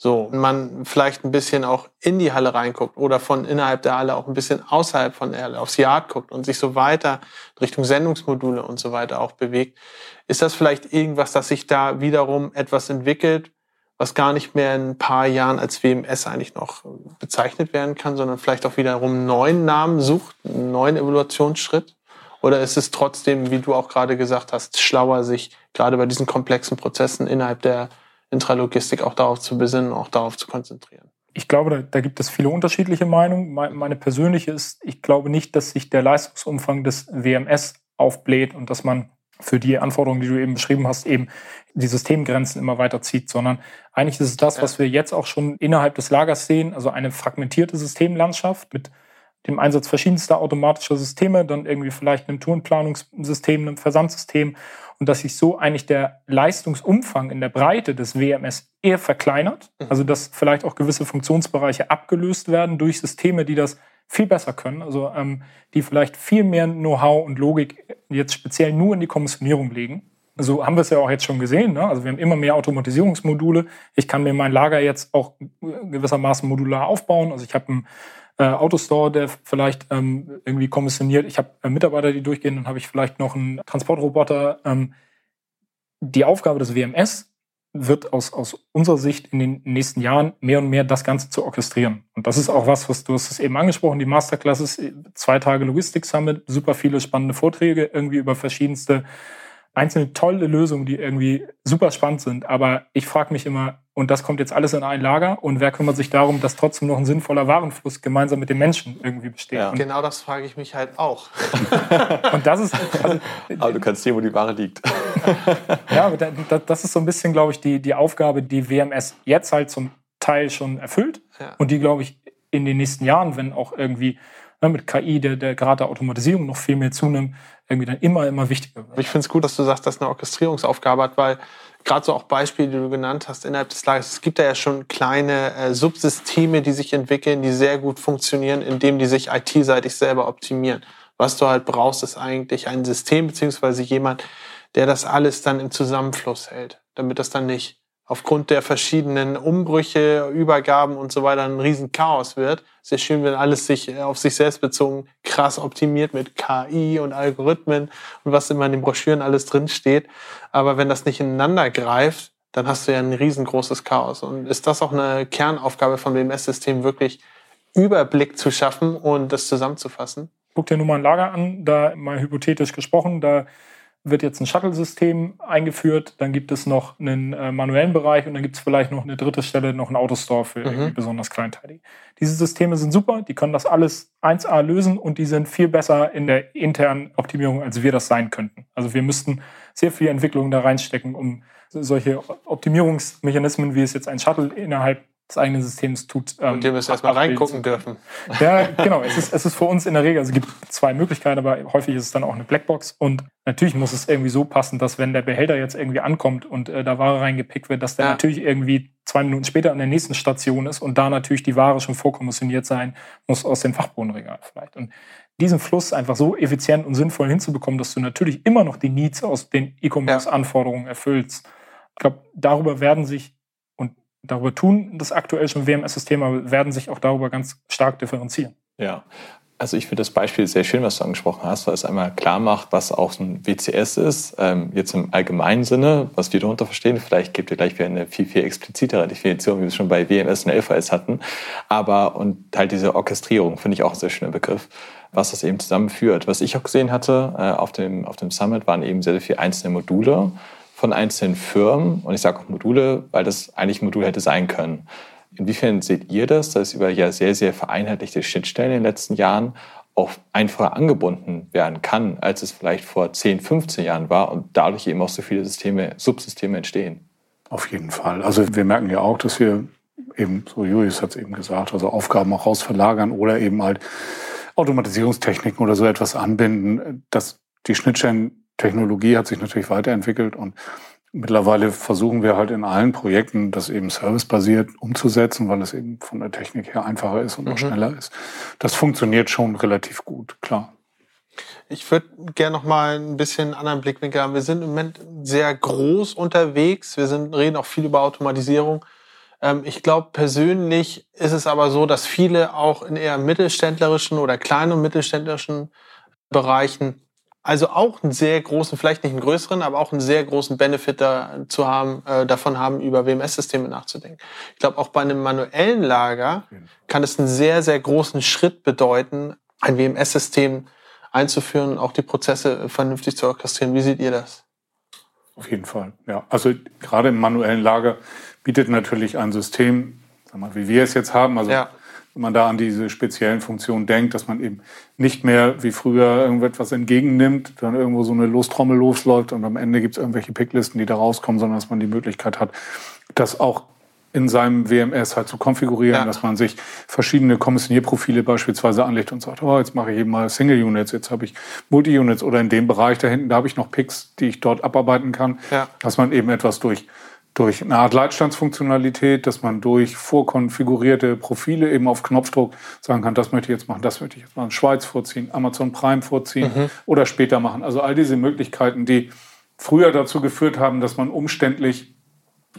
So, man vielleicht ein bisschen auch in die Halle reinguckt oder von innerhalb der Halle auch ein bisschen außerhalb von der Halle aufs Yard guckt und sich so weiter Richtung Sendungsmodule und so weiter auch bewegt. Ist das vielleicht irgendwas, dass sich da wiederum etwas entwickelt, was gar nicht mehr in ein paar Jahren als WMS eigentlich noch bezeichnet werden kann, sondern vielleicht auch wiederum einen neuen Namen sucht, einen neuen Evolutionsschritt? Oder ist es trotzdem, wie du auch gerade gesagt hast, schlauer, sich gerade bei diesen komplexen Prozessen innerhalb der Intralogistik auch darauf zu besinnen, auch darauf zu konzentrieren? Ich glaube, da, da gibt es viele unterschiedliche Meinungen. Meine persönliche ist, ich glaube nicht, dass sich der Leistungsumfang des WMS aufbläht und dass man für die Anforderungen, die du eben beschrieben hast, eben die Systemgrenzen immer weiter zieht, sondern eigentlich ist es das, was wir jetzt auch schon innerhalb des Lagers sehen, also eine fragmentierte Systemlandschaft mit dem Einsatz verschiedenster automatischer Systeme, dann irgendwie vielleicht einem Tourenplanungssystem, einem Versandsystem und dass sich so eigentlich der Leistungsumfang in der Breite des WMS eher verkleinert, mhm. also dass vielleicht auch gewisse Funktionsbereiche abgelöst werden durch Systeme, die das viel besser können, also ähm, die vielleicht viel mehr Know-how und Logik jetzt speziell nur in die Kommissionierung legen. So haben wir es ja auch jetzt schon gesehen. Ne? Also wir haben immer mehr Automatisierungsmodule. Ich kann mir mein Lager jetzt auch gewissermaßen modular aufbauen. Also ich habe einen äh, Autostore, der vielleicht ähm, irgendwie kommissioniert. Ich habe äh, Mitarbeiter, die durchgehen. Dann habe ich vielleicht noch einen Transportroboter. Ähm, die Aufgabe des WMS wird aus, aus unserer Sicht in den nächsten Jahren mehr und mehr das Ganze zu orchestrieren. Und das ist auch was, was du hast es eben angesprochen, die Masterclasses, zwei Tage Logistik Summit, super viele spannende Vorträge irgendwie über verschiedenste einzelne tolle Lösungen, die irgendwie super spannend sind. Aber ich frage mich immer, und das kommt jetzt alles in ein Lager und wer kümmert sich darum, dass trotzdem noch ein sinnvoller Warenfluss gemeinsam mit den Menschen irgendwie besteht? Ja. Genau das frage ich mich halt auch. *laughs* und das ist. Also, *laughs* aber du kannst sehen, wo die Ware liegt. *laughs* ja, aber das ist so ein bisschen, glaube ich, die, die Aufgabe, die WMS jetzt halt zum Teil schon erfüllt ja. und die, glaube ich, in den nächsten Jahren, wenn auch irgendwie ne, mit KI, der, der Grad der Automatisierung noch viel mehr zunimmt, irgendwie dann immer, immer wichtiger wird. Ich finde es gut, dass du sagst, dass eine Orchestrierungsaufgabe hat, weil gerade so auch Beispiele, die du genannt hast innerhalb des Lagers, es gibt da ja schon kleine äh, Subsysteme, die sich entwickeln, die sehr gut funktionieren, indem die sich IT-seitig selber optimieren. Was du halt brauchst, ist eigentlich ein System beziehungsweise jemand, der das alles dann im Zusammenfluss hält, damit das dann nicht aufgrund der verschiedenen Umbrüche, Übergaben und so weiter ein riesen Chaos wird. Sehr schön, wenn alles sich äh, auf sich selbst bezogen krass optimiert mit KI und Algorithmen und was immer in den Broschüren alles drinsteht. Aber wenn das nicht ineinander greift, dann hast du ja ein riesengroßes Chaos. Und ist das auch eine Kernaufgabe von WMS-System, wirklich Überblick zu schaffen und das zusammenzufassen? Guck dir nur mal ein Lager an, da mal hypothetisch gesprochen, da wird jetzt ein Shuttle-System eingeführt, dann gibt es noch einen äh, manuellen Bereich und dann gibt es vielleicht noch eine dritte Stelle, noch einen Autostore für mhm. besonders kleinteilig. Diese Systeme sind super, die können das alles 1A lösen und die sind viel besser in der internen Optimierung, als wir das sein könnten. Also wir müssten sehr viel Entwicklung da reinstecken, um solche Optimierungsmechanismen, wie es jetzt ein Shuttle innerhalb des eigenen Systems tut. Ähm, und wir müssen erstmal reingucken dürfen. *laughs* Ja, genau. Es ist, es ist für uns in der Regel, also es gibt zwei Möglichkeiten, aber häufig ist es dann auch eine Blackbox. Und natürlich muss es irgendwie so passen, dass wenn der Behälter jetzt irgendwie ankommt und äh, da Ware reingepickt wird, dass der ja. natürlich irgendwie zwei Minuten später an der nächsten Station ist und da natürlich die Ware schon vorkommissioniert sein muss aus dem Fachbodenregal vielleicht. Und diesen Fluss einfach so effizient und sinnvoll hinzubekommen, dass du natürlich immer noch die Needs aus den E-Commerce-Anforderungen erfüllst. Ich glaube, darüber werden sich darüber tun das aktuell schon WMS-Systeme, aber werden sich auch darüber ganz stark differenzieren. Ja. Also ich finde das Beispiel sehr schön, was du angesprochen hast, weil es einmal klar macht, was auch so ein WCS ist, ähm, jetzt im allgemeinen Sinne, was wir darunter verstehen. Vielleicht gibt ihr gleich wieder eine viel, viel explizitere Definition, wie wir es schon bei WMS und LVS hatten. Aber und halt diese Orchestrierung finde ich auch ein sehr schöner Begriff, was das eben zusammenführt. Was ich auch gesehen hatte äh, auf, dem, auf dem Summit, waren eben sehr, sehr viele einzelne Module von einzelnen Firmen, und ich sage auch Module, weil das eigentlich ein Modul hätte sein können. Inwiefern seht ihr das, dass über ja sehr, sehr vereinheitlichte Schnittstellen in den letzten Jahren auch einfacher angebunden werden kann, als es vielleicht vor 10, 15 Jahren war und dadurch eben auch so viele Systeme, Subsysteme entstehen? Auf jeden Fall. Also wir merken ja auch, dass wir eben, so Julius hat es eben gesagt, also Aufgaben auch rausverlagern oder eben halt Automatisierungstechniken oder so etwas anbinden, dass die Schnittstellen Technologie hat sich natürlich weiterentwickelt und mittlerweile versuchen wir halt in allen Projekten das eben servicebasiert umzusetzen, weil es eben von der Technik her einfacher ist und mhm. auch schneller ist. Das funktioniert schon relativ gut, klar. Ich würde gerne noch mal ein bisschen einen anderen Blickwinkel haben. Wir sind im Moment sehr groß unterwegs. Wir sind, reden auch viel über Automatisierung. Ähm, ich glaube, persönlich ist es aber so, dass viele auch in eher mittelständlerischen oder kleinen und mittelständlerischen Bereichen also auch einen sehr großen, vielleicht nicht einen größeren, aber auch einen sehr großen Benefit da, zu haben, äh, davon haben, über WMS-Systeme nachzudenken. Ich glaube, auch bei einem manuellen Lager kann es einen sehr, sehr großen Schritt bedeuten, ein WMS-System einzuführen und auch die Prozesse vernünftig zu orchestrieren. Wie seht ihr das? Auf jeden Fall, ja. Also gerade im manuellen Lager bietet natürlich ein System, sag mal, wie wir es jetzt haben, also ja wenn man da an diese speziellen Funktionen denkt, dass man eben nicht mehr wie früher irgendetwas entgegennimmt, dann irgendwo so eine Lostrommel losläuft und am Ende gibt es irgendwelche Picklisten, die da rauskommen, sondern dass man die Möglichkeit hat, das auch in seinem WMS halt zu konfigurieren, ja. dass man sich verschiedene Kommissionierprofile beispielsweise anlegt und sagt, oh, jetzt mache ich eben mal Single Units, jetzt habe ich Multi-Units oder in dem Bereich da hinten, da habe ich noch Picks, die ich dort abarbeiten kann, ja. dass man eben etwas durch durch eine Art Leitstandsfunktionalität, dass man durch vorkonfigurierte Profile eben auf Knopfdruck sagen kann, das möchte ich jetzt machen, das möchte ich jetzt machen, Schweiz vorziehen, Amazon Prime vorziehen mhm. oder später machen. Also all diese Möglichkeiten, die früher dazu geführt haben, dass man umständlich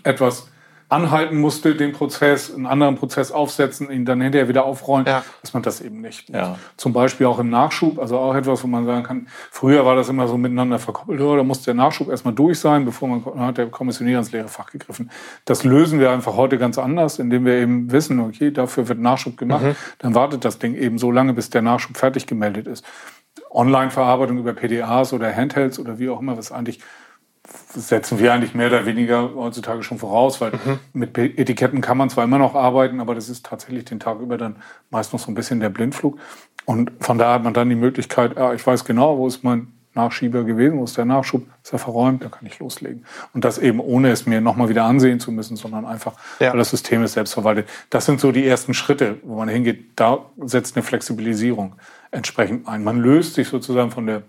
etwas anhalten musste, den Prozess, einen anderen Prozess aufsetzen, ihn dann hinterher wieder aufrollen, ja. dass man das eben nicht. Ja. Zum Beispiel auch im Nachschub, also auch etwas, wo man sagen kann, früher war das immer so miteinander verkoppelt, da musste der Nachschub erstmal durch sein, bevor man hat der Kommissionierer ins leere Fach gegriffen. Das lösen wir einfach heute ganz anders, indem wir eben wissen, okay, dafür wird Nachschub gemacht, mhm. dann wartet das Ding eben so lange, bis der Nachschub fertig gemeldet ist. Online-Verarbeitung über PDAs oder Handhelds oder wie auch immer, was eigentlich setzen wir eigentlich mehr oder weniger heutzutage schon voraus, weil mhm. mit Etiketten kann man zwar immer noch arbeiten, aber das ist tatsächlich den Tag über dann meist noch so ein bisschen der Blindflug. Und von da hat man dann die Möglichkeit, ja, ich weiß genau, wo ist mein Nachschieber gewesen, wo ist der Nachschub, ist er verräumt, da kann ich loslegen. Und das eben ohne es mir nochmal wieder ansehen zu müssen, sondern einfach, ja. weil das System ist selbstverwaltet. Das sind so die ersten Schritte, wo man hingeht. Da setzt eine Flexibilisierung entsprechend ein. Man löst sich sozusagen von der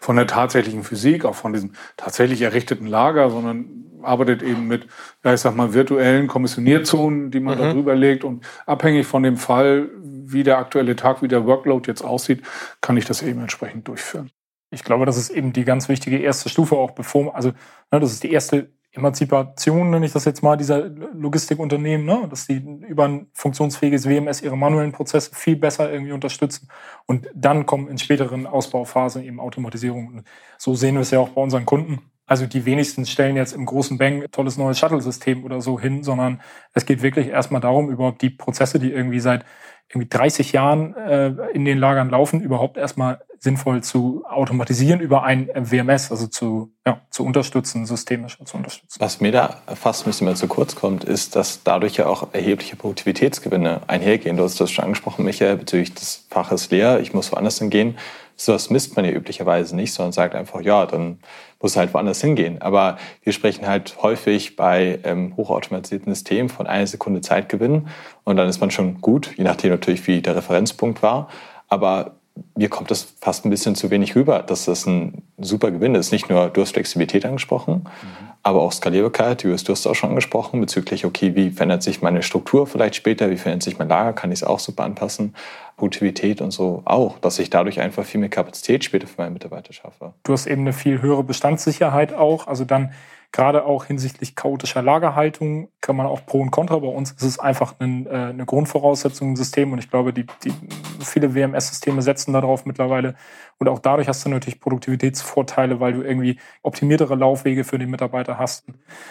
von der tatsächlichen Physik, auch von diesem tatsächlich errichteten Lager, sondern arbeitet eben mit, ja, ich sag mal, virtuellen Kommissionierzonen, die man mhm. da drüber legt. Und abhängig von dem Fall, wie der aktuelle Tag, wie der Workload jetzt aussieht, kann ich das eben entsprechend durchführen. Ich glaube, das ist eben die ganz wichtige erste Stufe auch bevor, also ne, das ist die erste Emanzipation, nenne ich das jetzt mal, dieser Logistikunternehmen, ne? dass die über ein funktionsfähiges WMS ihre manuellen Prozesse viel besser irgendwie unterstützen. Und dann kommen in späteren Ausbauphasen eben Automatisierung. Und so sehen wir es ja auch bei unseren Kunden. Also die wenigsten stellen jetzt im großen Bang tolles neues Shuttle-System oder so hin, sondern es geht wirklich erstmal darum, überhaupt die Prozesse, die irgendwie seit irgendwie 30 Jahren äh, in den Lagern laufen, überhaupt erstmal sinnvoll zu automatisieren über ein WMS, also zu, ja, zu unterstützen, systemisch zu unterstützen. Was mir da fast ein bisschen mehr zu kurz kommt, ist, dass dadurch ja auch erhebliche Produktivitätsgewinne einhergehen. Du hast das schon angesprochen, Michael, bezüglich des Faches leer, ich muss woanders hingehen. So was misst man ja üblicherweise nicht, sondern sagt einfach, ja, dann muss halt woanders hingehen. Aber wir sprechen halt häufig bei ähm, hochautomatisierten Systemen von einer Sekunde Zeitgewinn und dann ist man schon gut, je nachdem natürlich, wie der Referenzpunkt war. Aber mir kommt das fast ein bisschen zu wenig rüber, dass das ein super Gewinn ist. Nicht nur, du hast Flexibilität angesprochen, mhm. Aber auch Skalierbarkeit, du hast, du hast auch schon angesprochen, bezüglich, okay, wie verändert sich meine Struktur vielleicht später, wie verändert sich mein Lager, kann ich es auch super anpassen, Produktivität und so auch, dass ich dadurch einfach viel mehr Kapazität später für meine Mitarbeiter schaffe. Du hast eben eine viel höhere Bestandssicherheit auch, also dann Gerade auch hinsichtlich chaotischer Lagerhaltung kann man auch Pro und Contra. Bei uns ist es einfach ein, äh, eine Grundvoraussetzung im System und ich glaube, die, die viele WMS-Systeme setzen darauf mittlerweile. Und auch dadurch hast du natürlich Produktivitätsvorteile, weil du irgendwie optimiertere Laufwege für den Mitarbeiter hast.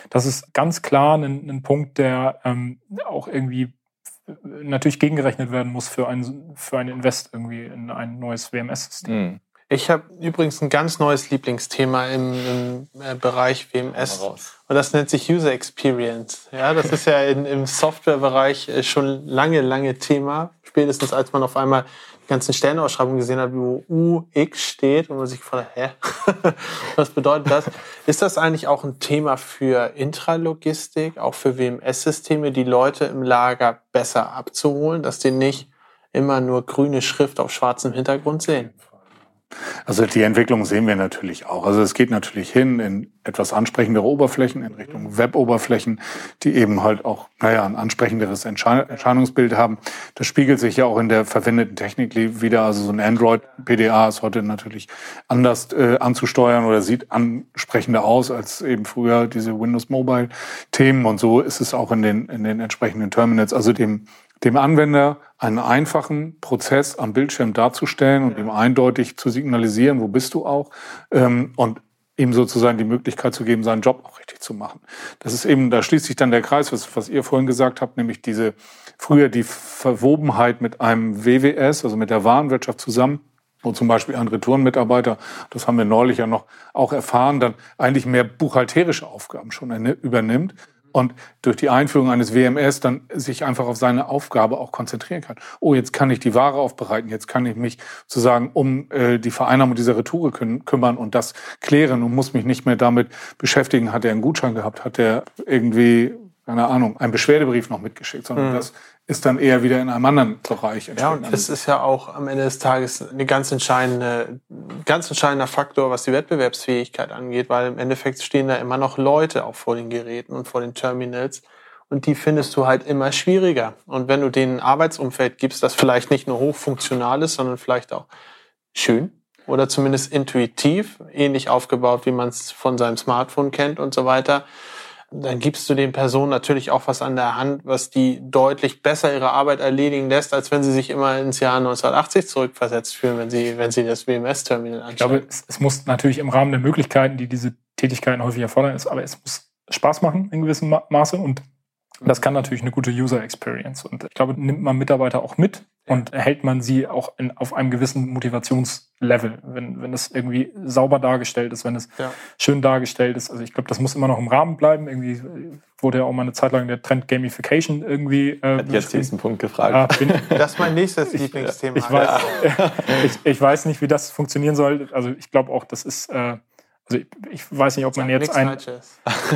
Das ist ganz klar ein, ein Punkt, der ähm, auch irgendwie natürlich gegengerechnet werden muss für ein, für ein Invest irgendwie in ein neues WMS-System. Mhm. Ich habe übrigens ein ganz neues Lieblingsthema im, im äh, Bereich WMS. Und das nennt sich User Experience. Ja, das ist ja in, im Softwarebereich äh, schon lange, lange Thema. Spätestens als man auf einmal die ganzen Stellenausschreibungen gesehen hat, wo UX steht und man sich gefragt hat, hä? *laughs* Was bedeutet das? Ist das eigentlich auch ein Thema für Intralogistik, auch für WMS-Systeme, die Leute im Lager besser abzuholen, dass die nicht immer nur grüne Schrift auf schwarzem Hintergrund sehen? Also die Entwicklung sehen wir natürlich auch. Also es geht natürlich hin in etwas ansprechendere Oberflächen, in Richtung Web-Oberflächen, die eben halt auch, naja, ein ansprechenderes Erscheinungsbild haben. Das spiegelt sich ja auch in der verwendeten Technik wieder. Also so ein Android-PDA ist heute natürlich anders äh, anzusteuern oder sieht ansprechender aus als eben früher diese Windows Mobile-Themen. Und so ist es auch in den, in den entsprechenden Terminals. Also dem dem Anwender einen einfachen Prozess am Bildschirm darzustellen und ihm eindeutig zu signalisieren, wo bist du auch, ähm, und ihm sozusagen die Möglichkeit zu geben, seinen Job auch richtig zu machen. Das ist eben, da schließt sich dann der Kreis, was, was ihr vorhin gesagt habt, nämlich diese früher die Verwobenheit mit einem WWS, also mit der Warenwirtschaft zusammen, wo zum Beispiel ein Retourenmitarbeiter, das haben wir neulich ja noch auch erfahren, dann eigentlich mehr buchhalterische Aufgaben schon übernimmt und durch die Einführung eines WMS dann sich einfach auf seine Aufgabe auch konzentrieren kann. Oh, jetzt kann ich die Ware aufbereiten, jetzt kann ich mich sozusagen um äh, die Vereinnahmung dieser Retoure küm kümmern und das klären und muss mich nicht mehr damit beschäftigen, hat er einen Gutschein gehabt, hat er irgendwie keine Ahnung, einen Beschwerdebrief noch mitgeschickt, sondern mhm. das ist dann eher wieder in einem anderen Bereich. Ja, und es ist ja auch am Ende des Tages eine ganz entscheidende, ganz entscheidender Faktor, was die Wettbewerbsfähigkeit angeht, weil im Endeffekt stehen da immer noch Leute auch vor den Geräten und vor den Terminals und die findest du halt immer schwieriger. Und wenn du denen ein Arbeitsumfeld gibst, das vielleicht nicht nur hochfunktional ist, sondern vielleicht auch schön oder zumindest intuitiv, ähnlich aufgebaut, wie man es von seinem Smartphone kennt und so weiter, dann gibst du den Personen natürlich auch was an der Hand, was die deutlich besser ihre Arbeit erledigen lässt, als wenn sie sich immer ins Jahr 1980 zurückversetzt fühlen, wenn sie, wenn sie das WMS-Terminal anschauen. Ich glaube, es, es, muss natürlich im Rahmen der Möglichkeiten, die diese Tätigkeiten häufig erfordern, ist, aber es muss Spaß machen in gewissem Maße und das kann natürlich eine gute User Experience. Und ich glaube, nimmt man Mitarbeiter auch mit und erhält man sie auch in, auf einem gewissen Motivationslevel, wenn, wenn es irgendwie sauber dargestellt ist, wenn es ja. schön dargestellt ist. Also ich glaube, das muss immer noch im Rahmen bleiben. Irgendwie wurde ja auch mal eine Zeit lang der Trend Gamification irgendwie. Äh, Hat jetzt diesen Punkt gefragt. Ja, *laughs* das ist mein nächstes Lieblingsthema. Ich, weiß, *laughs* ich, ich, weiß nicht, wie das funktionieren soll. Also ich glaube auch, das ist. Äh, also ich, ich, weiß nicht, ob man jetzt ein.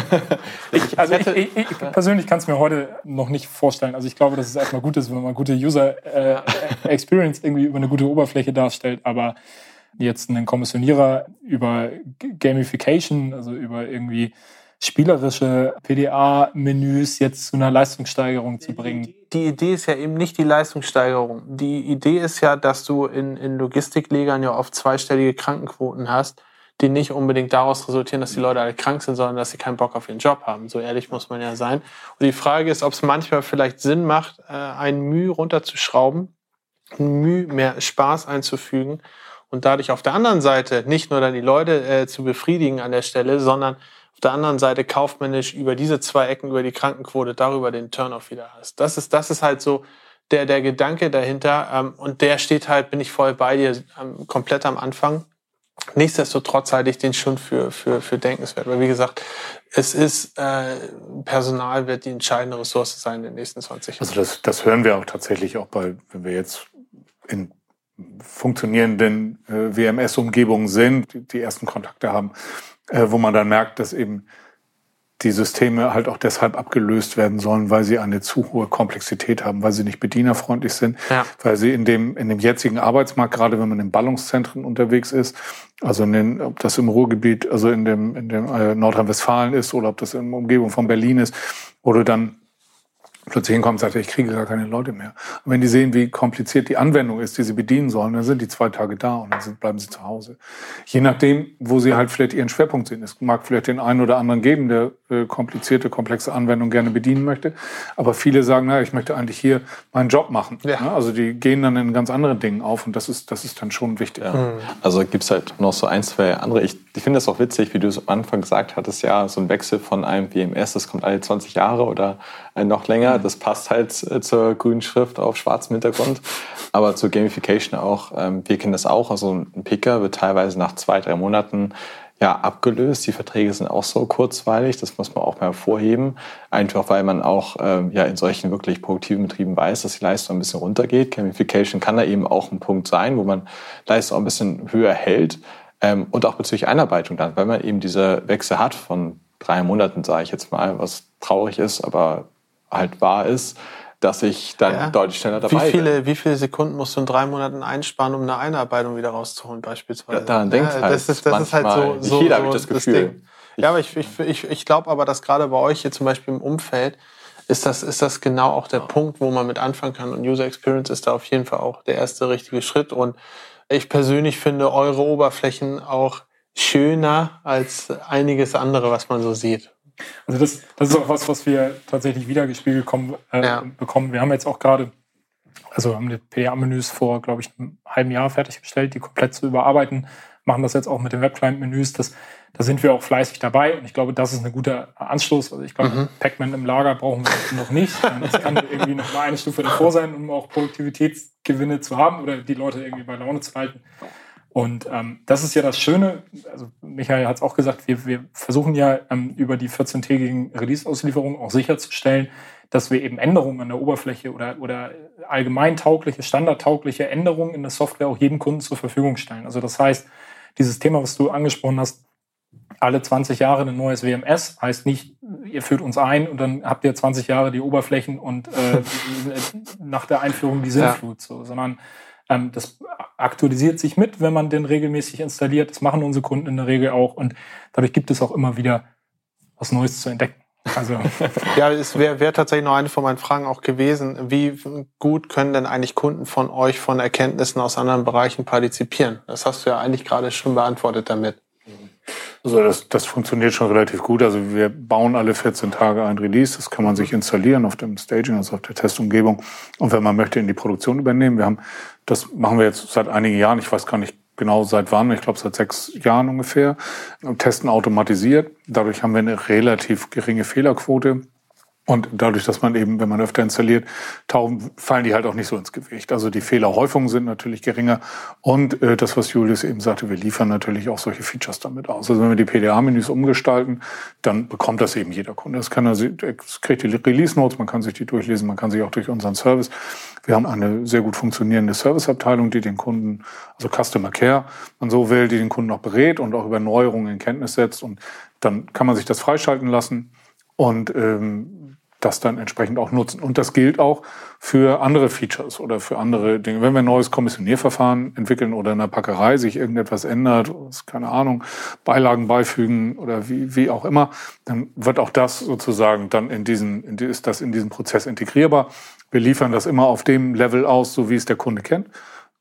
*laughs* ich, also ich, ich, ich persönlich kann es mir heute noch nicht vorstellen. Also ich glaube, dass es erstmal gut ist, wenn man gute User äh, *laughs* Experience irgendwie über eine gute Oberfläche darstellt, aber jetzt einen Kommissionierer über Gamification, also über irgendwie spielerische PDA-Menüs jetzt zu einer Leistungssteigerung zu bringen. Die Idee ist ja eben nicht die Leistungssteigerung. Die Idee ist ja, dass du in, in Logistiklegern ja oft zweistellige Krankenquoten hast die nicht unbedingt daraus resultieren, dass die Leute alle krank sind, sondern dass sie keinen Bock auf ihren Job haben. So ehrlich muss man ja sein. Und die Frage ist, ob es manchmal vielleicht Sinn macht, äh, ein Mühe runterzuschrauben, ein Mühe mehr Spaß einzufügen und dadurch auf der anderen Seite nicht nur dann die Leute äh, zu befriedigen an der Stelle, sondern auf der anderen Seite kaufmännisch über diese zwei Ecken, über die Krankenquote, darüber den Turnoff wieder hast. Das ist, das ist halt so der, der Gedanke dahinter. Ähm, und der steht halt, bin ich voll bei dir, ähm, komplett am Anfang. Nichtsdestotrotz halte ich den schon für, für, für denkenswert. Weil wie gesagt, es ist, äh, Personal wird die entscheidende Ressource sein in den nächsten 20 Jahren. Also das, das hören wir auch tatsächlich auch bei, wenn wir jetzt in funktionierenden äh, WMS-Umgebungen sind, die, die ersten Kontakte haben, äh, wo man dann merkt, dass eben die Systeme halt auch deshalb abgelöst werden sollen, weil sie eine zu hohe Komplexität haben, weil sie nicht bedienerfreundlich sind, ja. weil sie in dem, in dem jetzigen Arbeitsmarkt, gerade wenn man in Ballungszentren unterwegs ist, also in den, ob das im Ruhrgebiet, also in dem, in dem äh, Nordrhein-Westfalen ist oder ob das in der Umgebung von Berlin ist, oder dann plötzlich hinkommt und sagt, ich kriege gar keine Leute mehr. Und wenn die sehen, wie kompliziert die Anwendung ist, die sie bedienen sollen, dann sind die zwei Tage da und dann sind, bleiben sie zu Hause. Je nachdem, wo sie halt vielleicht ihren Schwerpunkt sehen. Es mag vielleicht den einen oder anderen geben, der äh, komplizierte, komplexe Anwendung gerne bedienen möchte. Aber viele sagen, na, ich möchte eigentlich hier meinen Job machen. Ja. Ne? Also die gehen dann in ganz anderen Dingen auf und das ist, das ist dann schon wichtig. Ja. Mhm. Also gibt's halt noch so ein, zwei andere. Ich, ich finde das auch witzig, wie du es am Anfang gesagt hattest, ja, so ein Wechsel von einem WMS, das kommt alle 20 Jahre oder äh, noch länger. Das passt halt äh, zur grünen Schrift auf schwarzem Hintergrund. Aber zur Gamification auch. Ähm, wir kennen das auch. Also ein Picker wird teilweise nach zwei, drei Monaten ja, abgelöst. Die Verträge sind auch so kurzweilig, das muss man auch mal hervorheben. Einfach weil man auch ähm, ja, in solchen wirklich produktiven Betrieben weiß, dass die Leistung ein bisschen runtergeht. Gamification kann da eben auch ein Punkt sein, wo man Leistung ein bisschen höher hält. Ähm, und auch bezüglich Einarbeitung dann, weil man eben diese Wechsel hat von drei Monaten, sage ich jetzt mal, was traurig ist, aber halt wahr ist, dass ich dann ja. deutlich schneller dabei wie viele, bin. Wie viele Sekunden musst du in drei Monaten einsparen, um eine Einarbeitung wieder rauszuholen, beispielsweise? Ja, daran denkt ja, halt das ist, das ist halt so, so, Nicht jeder so das Gefühl. Das ja, aber ich, ich, ich, ich glaube aber, dass gerade bei euch hier zum Beispiel im Umfeld ist das, ist das genau auch der ja. Punkt, wo man mit anfangen kann. Und User Experience ist da auf jeden Fall auch der erste richtige Schritt. Und ich persönlich finde eure Oberflächen auch schöner als einiges andere, was man so sieht. Also das, das ist auch was, was wir tatsächlich wiedergespiegelt kommen, äh, ja. bekommen. Wir haben jetzt auch gerade, also haben die PDA-Menüs vor, glaube ich, einem halben Jahr fertiggestellt, die komplett zu überarbeiten. Machen das jetzt auch mit den Webclient-Menüs. Das, da sind wir auch fleißig dabei und ich glaube, das ist ein guter Anschluss. Also ich glaube, mhm. Pac-Man im Lager brauchen wir noch nicht. Das kann irgendwie noch mal eine Stufe davor sein, um auch Produktivitätsgewinne zu haben oder die Leute irgendwie bei Laune zu halten. Und ähm, das ist ja das Schöne, also Michael hat es auch gesagt, wir, wir versuchen ja ähm, über die 14-tägigen Release-Auslieferungen auch sicherzustellen, dass wir eben Änderungen an der Oberfläche oder, oder allgemein taugliche, standardtaugliche Änderungen in der Software auch jedem Kunden zur Verfügung stellen. Also das heißt, dieses Thema, was du angesprochen hast, alle 20 Jahre ein neues WMS, heißt nicht, ihr führt uns ein und dann habt ihr 20 Jahre die Oberflächen und äh, *laughs* nach der Einführung die Sinnflut, ja. so, sondern ähm, das aktualisiert sich mit, wenn man den regelmäßig installiert. Das machen unsere Kunden in der Regel auch und dadurch gibt es auch immer wieder was Neues zu entdecken. Also *laughs* ja, es wäre wär tatsächlich noch eine von meinen Fragen auch gewesen. Wie gut können denn eigentlich Kunden von euch von Erkenntnissen aus anderen Bereichen partizipieren? Das hast du ja eigentlich gerade schon beantwortet damit. Also das, das funktioniert schon relativ gut. Also wir bauen alle 14 Tage ein Release. Das kann man sich installieren auf dem Staging, also auf der Testumgebung. Und wenn man möchte, in die Produktion übernehmen. Wir haben, das machen wir jetzt seit einigen Jahren. Ich weiß gar nicht genau seit wann. Ich glaube seit sechs Jahren ungefähr. Testen automatisiert. Dadurch haben wir eine relativ geringe Fehlerquote. Und dadurch, dass man eben, wenn man öfter installiert, tauchen, fallen die halt auch nicht so ins Gewicht. Also die Fehlerhäufungen sind natürlich geringer. Und äh, das, was Julius eben sagte, wir liefern natürlich auch solche Features damit aus. Also wenn wir die PDA-Menüs umgestalten, dann bekommt das eben jeder Kunde. Das kann also, es kriegt die Release-Notes, man kann sich die durchlesen, man kann sich auch durch unseren Service. Wir haben eine sehr gut funktionierende Serviceabteilung, die den Kunden, also Customer Care, man so will, die den Kunden auch berät und auch über Neuerungen in Kenntnis setzt. Und dann kann man sich das freischalten lassen. Und ähm, das dann entsprechend auch nutzen. Und das gilt auch für andere Features oder für andere Dinge. Wenn wir ein neues Kommissionierverfahren entwickeln oder in der Packerei sich irgendetwas ändert, keine Ahnung, Beilagen beifügen oder wie, wie auch immer, dann wird auch das sozusagen dann in diesen, in die, ist das in diesen Prozess integrierbar. Wir liefern das immer auf dem Level aus, so wie es der Kunde kennt.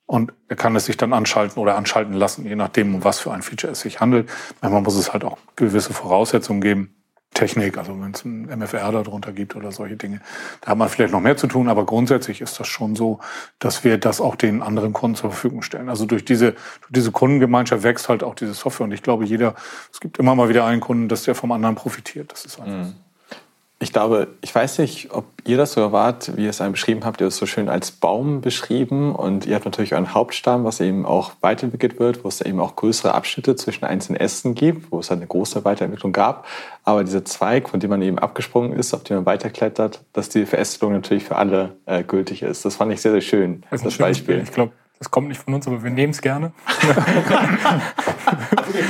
Und er kann es sich dann anschalten oder anschalten lassen, je nachdem, um was für ein Feature es sich handelt. Manchmal muss es halt auch gewisse Voraussetzungen geben Technik, also wenn es ein MFR darunter gibt oder solche Dinge. Da hat man vielleicht noch mehr zu tun, aber grundsätzlich ist das schon so, dass wir das auch den anderen Kunden zur Verfügung stellen. Also durch diese, durch diese Kundengemeinschaft wächst halt auch diese Software und ich glaube, jeder, es gibt immer mal wieder einen Kunden, dass der vom anderen profitiert. Das ist einfach. Mhm. Ich glaube, ich weiß nicht, ob ihr das so wart, wie ihr es einem beschrieben habt. Ihr habt es so schön als Baum beschrieben und ihr habt natürlich euren Hauptstamm, was eben auch weiterentwickelt wird, wo es eben auch größere Abschnitte zwischen einzelnen Ästen gibt, wo es halt eine große Weiterentwicklung gab. Aber dieser Zweig, von dem man eben abgesprungen ist, auf den man weiterklettert, dass die Verästelung natürlich für alle äh, gültig ist. Das fand ich sehr, sehr schön, das, das Beispiel. Ich glaube, das kommt nicht von uns, aber wir nehmen es gerne. *laughs*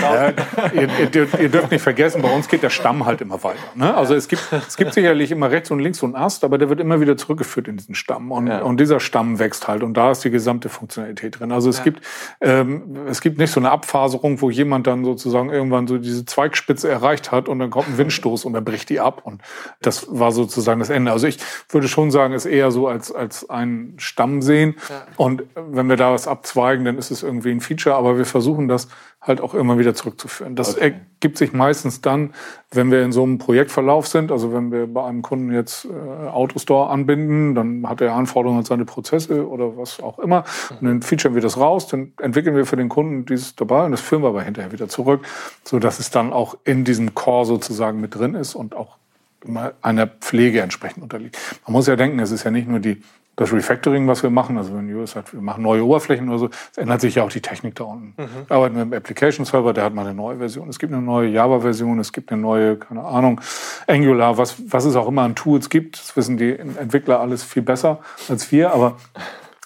ja, ihr, ihr, ihr, dürft nicht vergessen, bei uns geht der Stamm halt immer weiter. Ne? Also es gibt, es gibt sicherlich immer rechts und links so einen Ast, aber der wird immer wieder zurückgeführt in diesen Stamm. Und, ja. und dieser Stamm wächst halt und da ist die gesamte Funktionalität drin. Also es, ja. gibt, ähm, es gibt nicht so eine Abfaserung, wo jemand dann sozusagen irgendwann so diese Zweigspitze erreicht hat und dann kommt ein Windstoß und er bricht die ab. Und das war sozusagen das Ende. Also ich würde schon sagen, es eher so als, als ein Stamm sehen. Und wenn wir da was abzweigen, dann ist es irgendwie ein Feature, aber wir versuchen das halt auch immer wieder zurückzuführen. Das okay. ergibt sich meistens dann, wenn wir in so einem Projektverlauf sind, also wenn wir bei einem Kunden jetzt äh, Autostore anbinden, dann hat er Anforderungen an seine Prozesse oder was auch immer und dann featuren wir das raus, dann entwickeln wir für den Kunden dieses dabei und das führen wir aber hinterher wieder zurück, so dass es dann auch in diesem Core sozusagen mit drin ist und auch immer einer Pflege entsprechend unterliegt. Man muss ja denken, es ist ja nicht nur die das Refactoring, was wir machen, also wenn Julius sagt, wir machen neue Oberflächen oder so, es ändert sich ja auch die Technik da unten. Mhm. Wir arbeiten mit einem Application Server, der hat mal eine neue Version. Es gibt eine neue Java-Version, es gibt eine neue, keine Ahnung, Angular, was, was es auch immer an Tools gibt. Das wissen die Entwickler alles viel besser als wir, aber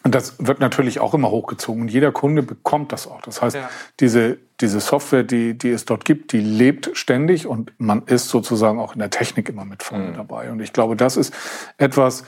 und das wird natürlich auch immer hochgezogen. Und jeder Kunde bekommt das auch. Das heißt, ja. diese, diese Software, die, die es dort gibt, die lebt ständig und man ist sozusagen auch in der Technik immer mit vorne mhm. dabei. Und ich glaube, das ist etwas,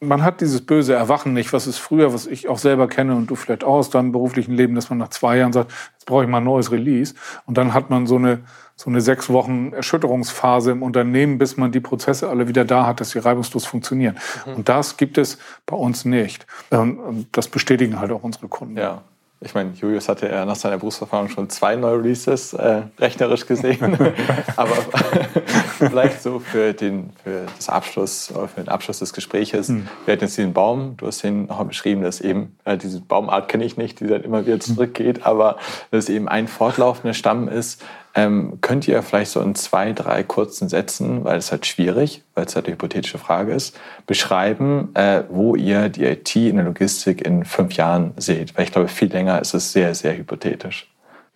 man hat dieses böse Erwachen nicht, was es früher, was ich auch selber kenne und du vielleicht auch aus deinem beruflichen Leben, dass man nach zwei Jahren sagt, jetzt brauche ich mal ein neues Release. Und dann hat man so eine, so eine sechs Wochen Erschütterungsphase im Unternehmen, bis man die Prozesse alle wieder da hat, dass sie reibungslos funktionieren. Mhm. Und das gibt es bei uns nicht. Und das bestätigen halt auch unsere Kunden. Ja. Ich meine, Julius hatte ja nach seiner Berufserfahrung schon zwei neue Releases äh, rechnerisch gesehen. *laughs* Aber *laughs* vielleicht so für den, für das Abschluss, oder für den Abschluss des Gespräches. Hm. Wir hatten jetzt diesen Baum, du hast ihn noch beschrieben, dass eben, äh, diese Baumart kenne ich nicht, die dann immer wieder hm. zurückgeht, aber dass eben ein fortlaufender Stamm ist. Ähm, könnt ihr vielleicht so in zwei, drei kurzen Sätzen, weil es halt schwierig, weil es halt eine hypothetische Frage ist, beschreiben, äh, wo ihr die IT in der Logistik in fünf Jahren seht? Weil ich glaube, viel länger ist es sehr, sehr hypothetisch.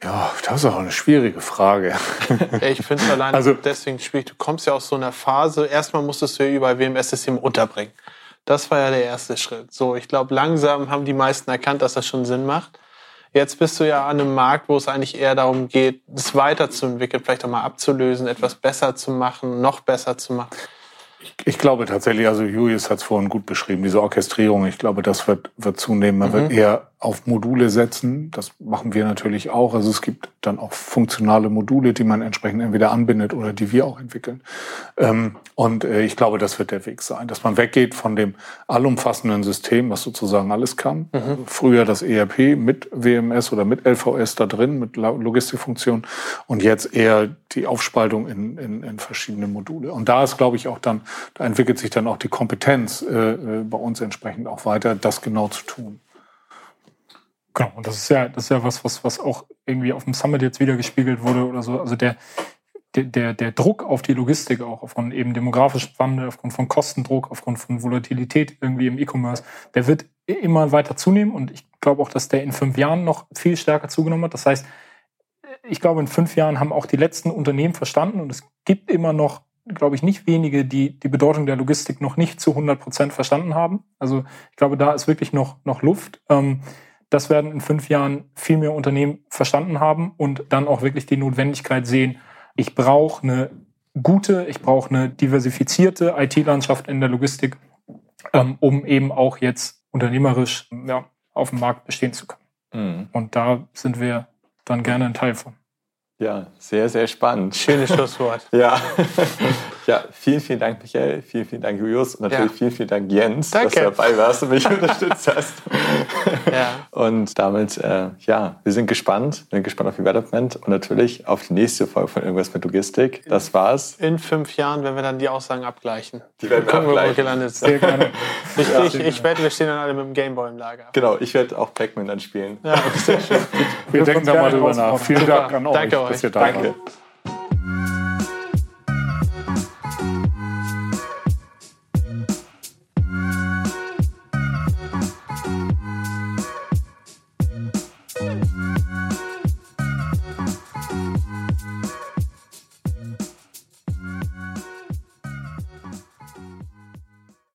Ja, das ist auch eine schwierige Frage. *laughs* Ich finde es allein Also- deswegen schwierig. Du kommst ja aus so einer Phase. Erstmal musstest du ja überall WMS-System unterbringen. Das war ja der erste Schritt. So, ich glaube, langsam haben die meisten erkannt, dass das schon Sinn macht. Jetzt bist du ja an einem Markt, wo es eigentlich eher darum geht, es weiterzuentwickeln, vielleicht auch mal abzulösen, etwas besser zu machen, noch besser zu machen. Ich glaube tatsächlich, also Julius hat es vorhin gut beschrieben, diese Orchestrierung, ich glaube, das wird, wird zunehmen. Man wird eher auf Module setzen. Das machen wir natürlich auch. Also es gibt dann auch funktionale Module, die man entsprechend entweder anbindet oder die wir auch entwickeln. Ähm, und äh, ich glaube, das wird der Weg sein, dass man weggeht von dem allumfassenden System, was sozusagen alles kann. Also früher das ERP mit WMS oder mit LVS da drin, mit Logistikfunktion und jetzt eher die Aufspaltung in, in, in verschiedene Module. Und da ist, glaube ich, auch dann, da entwickelt sich dann auch die Kompetenz äh, äh, bei uns entsprechend auch weiter, das genau zu tun. Genau, und das ist ja, das ist ja was, was, was auch irgendwie auf dem Summit jetzt wieder gespiegelt wurde oder so. Also der, der, der, Druck auf die Logistik auch, aufgrund eben demografischem Wandel, aufgrund von Kostendruck, aufgrund von Volatilität irgendwie im E-Commerce, der wird immer weiter zunehmen und ich glaube auch, dass der in fünf Jahren noch viel stärker zugenommen hat. Das heißt, ich glaube, in fünf Jahren haben auch die letzten Unternehmen verstanden und es gibt immer noch, glaube ich, nicht wenige, die die Bedeutung der Logistik noch nicht zu 100 Prozent verstanden haben. Also ich glaube, da ist wirklich noch, noch Luft. Ähm, das werden in fünf Jahren viel mehr Unternehmen verstanden haben und dann auch wirklich die Notwendigkeit sehen, ich brauche eine gute, ich brauche eine diversifizierte IT-Landschaft in der Logistik, ähm, um eben auch jetzt unternehmerisch ja, auf dem Markt bestehen zu können. Mhm. Und da sind wir dann gerne ein Teil von. Ja, sehr, sehr spannend. Schönes Schlusswort. Ja. *laughs* ja, vielen, vielen Dank, Michael. Vielen, vielen Dank, Julius. Und natürlich Ja. vielen, vielen Dank, Jens, Danke. dass du dabei warst und mich *laughs* unterstützt hast. Ja. Und damit, äh, ja, wir sind gespannt. Wir sind gespannt auf Development und natürlich auf die nächste Folge von Irgendwas mit Logistik. Das war's. In fünf Jahren, wenn wir dann die Aussagen abgleichen. Die werden wir wir, wo wir abgleichen. gelandet Sehr sind. gerne. Ich, ich, ich wette, wir stehen dann alle mit dem Gameboy im Lager. Genau, ich werde auch Pac-Man dann spielen. Ja, sehr schön. Wir Dürfen denken da mal drüber nach. Vielen. Dank an euch, Danke dass euch. ihr da Danke. wart.